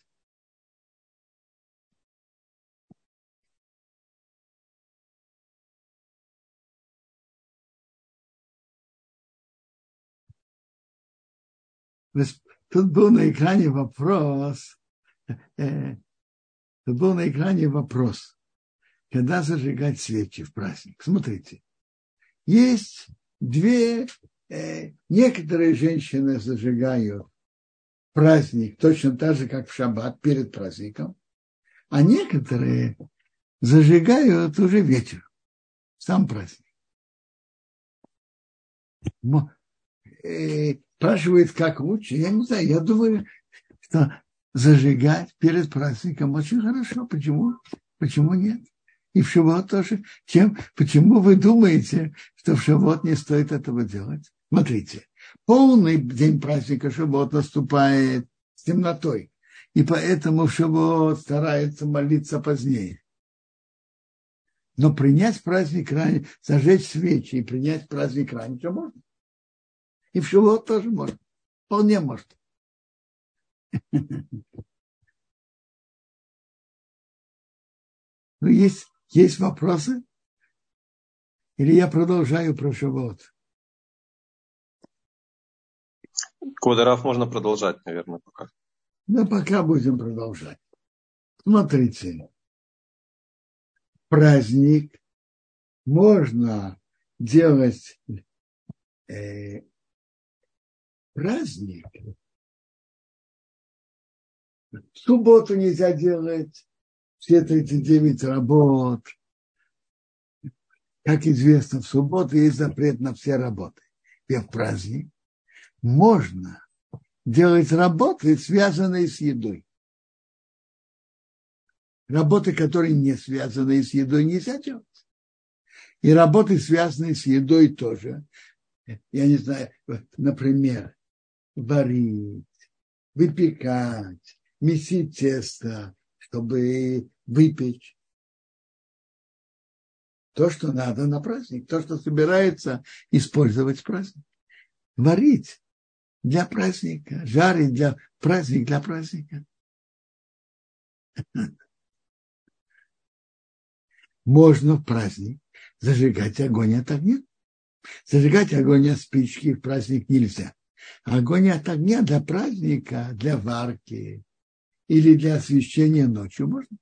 Тут был на экране вопрос, э, тут был на экране вопрос, когда зажигать свечи в праздник. Смотрите, есть две, э, некоторые женщины зажигают праздник точно так же, как в шаббат перед праздником, А некоторые зажигают уже вечер, сам праздник. Спрашивает, как лучше. Я не знаю, я думаю, что зажигать перед праздником очень хорошо. Почему? Почему нет? И в Шавот тоже. Чем, почему вы думаете, что в Шавот не стоит этого делать? Смотрите, полный день праздника Шавот наступает с темнотой. И поэтому в Шавот старается молиться позднее. Но принять праздник раньше, зажечь свечи и принять праздник раньше можно. И в Шавот тоже можно. Вполне может. Ну, есть, есть вопросы? Или я продолжаю про Шавот? Квадраф можно продолжать, наверное, пока. Да пока будем продолжать. Смотрите. Праздник можно делать э, праздник. В субботу нельзя делать все 39 работ. Как известно, в субботу есть запрет на все работы. И в праздник можно делать работы, связанные с едой. Работы, которые не связаны с едой, нельзя делать. И работы, связанные с едой тоже. Я не знаю, например, варить, выпекать, месить тесто, чтобы выпечь. То, что надо на праздник, то, что собирается использовать в праздник. Варить для праздника, жарить для праздника, для праздника. Можно в праздник зажигать огонь от огня. Зажигать огонь от спички в праздник нельзя. Огонь от огня для праздника, для варки или для освещения ночью можно.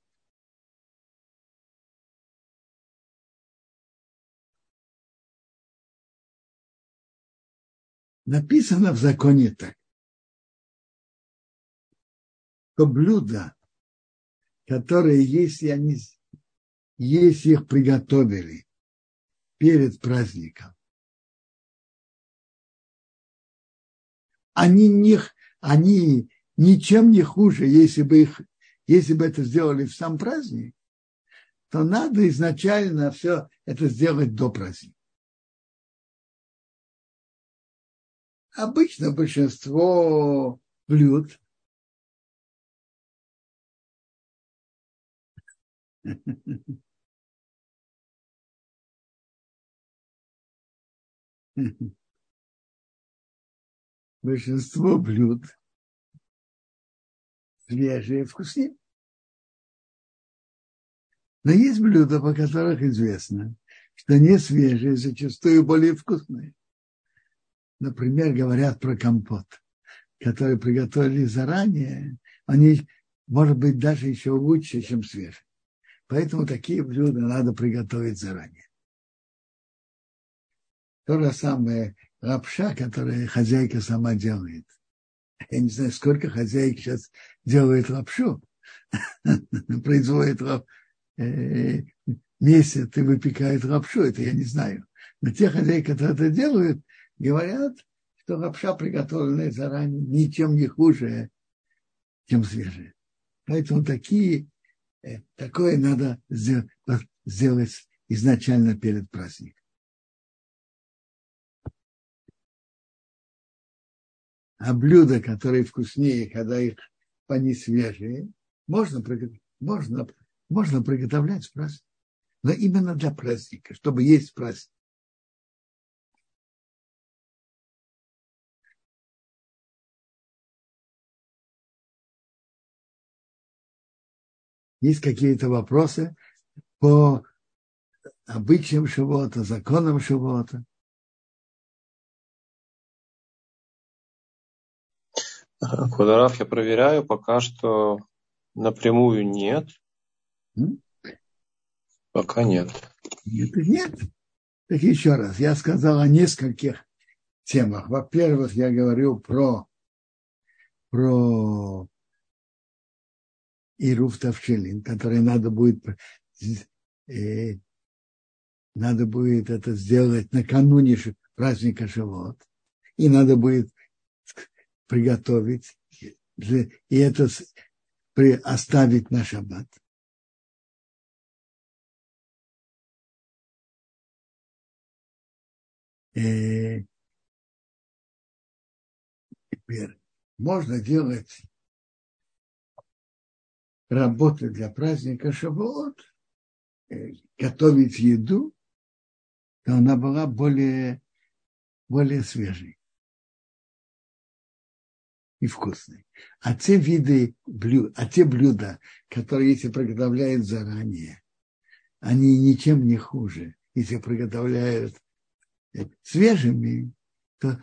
Написано в законе так, что блюда, которые, если они, если их приготовили перед праздником, они, не, они ничем не хуже, если бы, их, если бы это сделали в сам праздник, то надо изначально все это сделать до праздника. Обычно большинство блюд большинство блюд свежие, вкуснее. Но есть блюда, по которых известно, что не свежие, зачастую более вкусные. Например, говорят про компот, который приготовили заранее, они, может быть, даже еще лучше, чем свежие. Поэтому такие блюда надо приготовить заранее. То же самое лапша, которую хозяйка сама делает. Я не знаю, сколько хозяек сейчас делает лапшу, производит э, месяц и выпекает лапшу, это я не знаю. Но те хозяйки, которые это делают, говорят, что лапша, приготовленная заранее, ничем не хуже, чем свежая. Поэтому такие, э, такое надо сделать изначально перед праздником. А блюда, которые вкуснее, когда их они свежие, можно, можно, можно приготовлять в праздник. Но именно для праздника, чтобы есть праздник. Есть какие-то вопросы по обычаям Шивота, законам Шивота? Квадраф я проверяю, пока что напрямую нет. Пока нет. Нет, нет. Так еще раз, я сказал о нескольких темах. Во-первых, я говорю про, про и Руф Тавшилин, который надо будет, э, надо будет это сделать накануне праздника Шавот, и надо будет приготовить, и это оставить на шаббат. Э, теперь можно делать работы для праздника Шавуот, э, готовить еду, то она была более, более свежей и вкусной. А те виды блюд, а те блюда, которые если приготовляют заранее, они ничем не хуже, если приготовляют свежими, то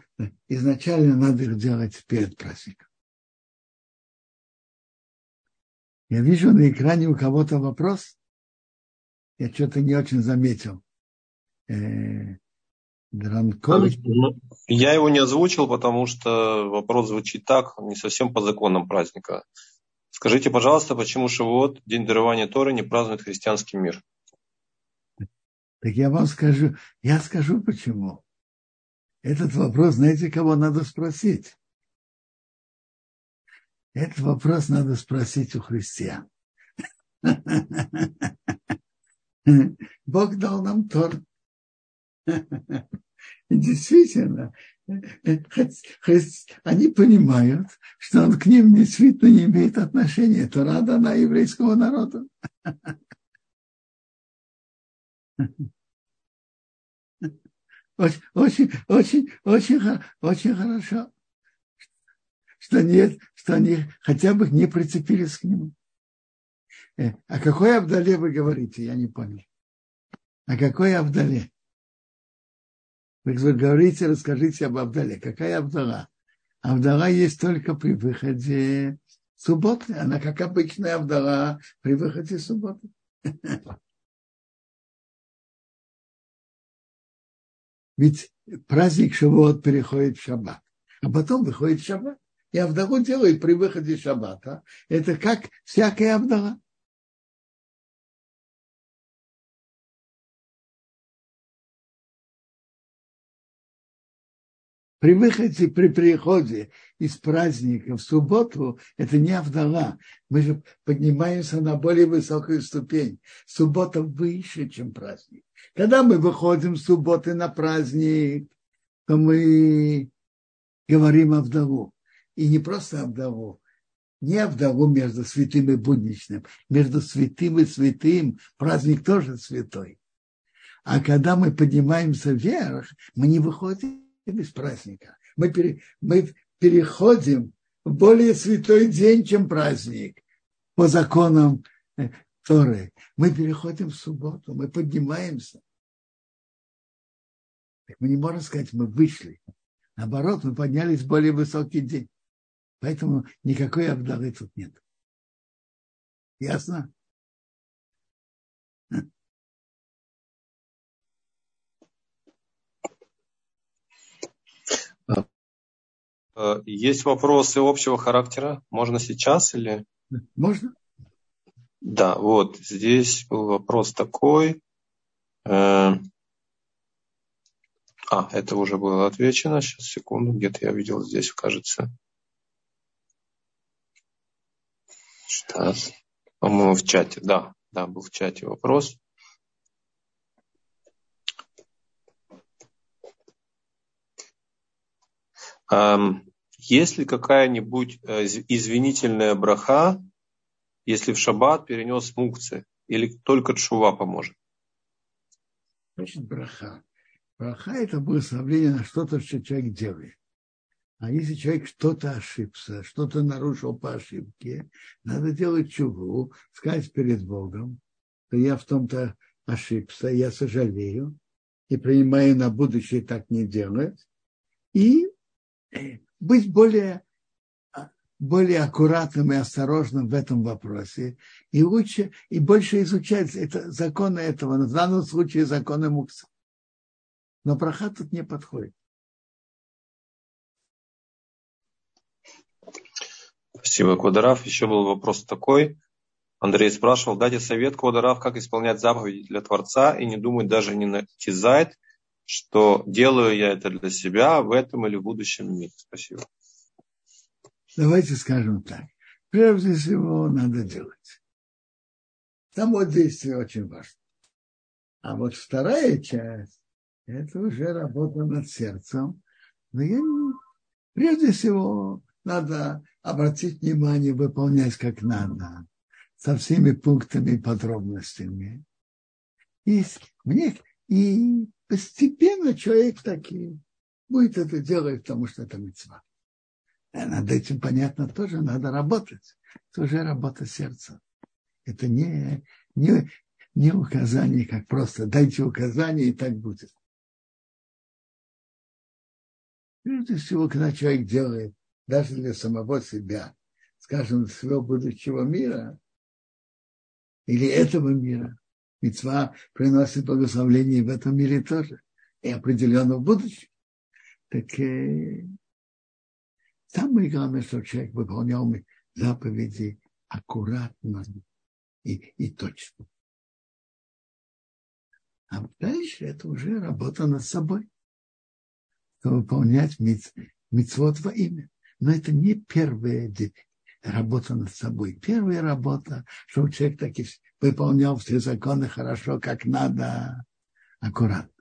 изначально надо их делать перед праздником. Я вижу на экране у кого-то вопрос. Я что-то не очень заметил. Э, Дранкович. Ну, я его не озвучил, потому что вопрос звучит так, не совсем по законам праздника. Скажите, пожалуйста, почему Шивот, день дарования Торы, не празднует христианский мир? Так я вам скажу, я скажу почему. Этот вопрос, знаете, кого надо спросить? Этот вопрос надо спросить у христиан. Бог дал нам Тор. И действительно, они понимают, что он к ним действительно не имеет отношения. Это рада на еврейского народа. Очень, очень, очень, очень, очень хорошо, что нет, что они хотя бы не прицепились к нему. Э, о какой Авдале вы говорите? Я не понял. О какой Авдале? Вы говорите, расскажите об Авдале. Какая Авдала? Авдала есть только при выходе субботы. Она как обычная Авдала при выходе субботы. Ведь праздник Шавуот переходит в шаббат, а потом выходит шаббат. И Авдалу делает при выходе шаббата. Это как всякая Авдала. При выходе, при приходе из праздника в субботу, это не Авдала. Мы же поднимаемся на более высокую ступень. Суббота выше, чем праздник. Когда мы выходим с субботы на праздник, то мы говорим о вдову. И не просто о вдову, не о вдову между святым и будничным, между святым и святым праздник тоже святой. А когда мы поднимаемся вверх, мы не выходим из праздника. Мы, пере, мы переходим в более святой день, чем праздник, по законам э, Торы. Мы переходим в субботу, мы поднимаемся. Так мы не можем сказать, мы вышли. Наоборот, мы поднялись в более высокий день. Поэтому никакой Авдалы тут нет. Ясно? Э, есть вопросы общего характера? Можно сейчас или? Можно. Да, вот здесь был вопрос такой. Э, а, это уже было отвечено. Сейчас, секунду, где-то я видел здесь, кажется. Сейчас. По-моему, в чате, да. Да, был в чате вопрос. Есть ли какая-нибудь э, извинительная браха, если в шаббат перенес мукцы, или только чува поможет? Значит, браха. Браха – это благословение на что-то, что человек делает. А если человек что-то ошибся, что-то нарушил по ошибке, надо делать чуву, сказать перед Богом, что я в том-то ошибся, я сожалею, и принимаю на будущее так не делать. И быть более, более аккуратным и осторожным в этом вопросе. И лучше, и больше изучать это, законы этого, в данном случае законы Мукса. Но браха тут не подходит. Спасибо, Квадраф. Еще был вопрос такой. Андрей спрашивал, дайте совет Кодарав, как исполнять заповеди для Творца и не думать даже не натязать, что делаю я это для себя в этом или в будущем мире. Спасибо. Давайте скажем так. Прежде всего надо делать. Само действие очень важно. А вот вторая часть, это уже работа над сердцем. Но я не... Прежде всего, надо обратить внимание, выполнять как надо, со всеми пунктами и подробностями. И, мне, и постепенно человек таки будет это делать, потому что это мецва. А над этим, понятно, тоже надо работать. Это уже работа сердца. Это не, не, не указание, как просто дайте указание, и так будет. Прежде всего, когда человек делает даже для самого себя, скажем, своего будущего мира или этого мира, Мецва приносит благословление в этом мире тоже, и определенно в будущем. Так э, самое главное, чтобы человек выполнял заповеди аккуратно и, и точно. А дальше это уже работа над собой, выполнять миц, мицвод во имя. Но это не первая работа над собой. Первая работа, чтобы человек таки выполнял все законы хорошо, как надо, аккуратно.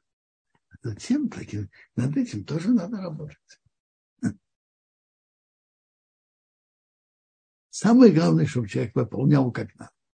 А затем таки над этим тоже надо работать. Самое главное, чтобы человек выполнял как надо.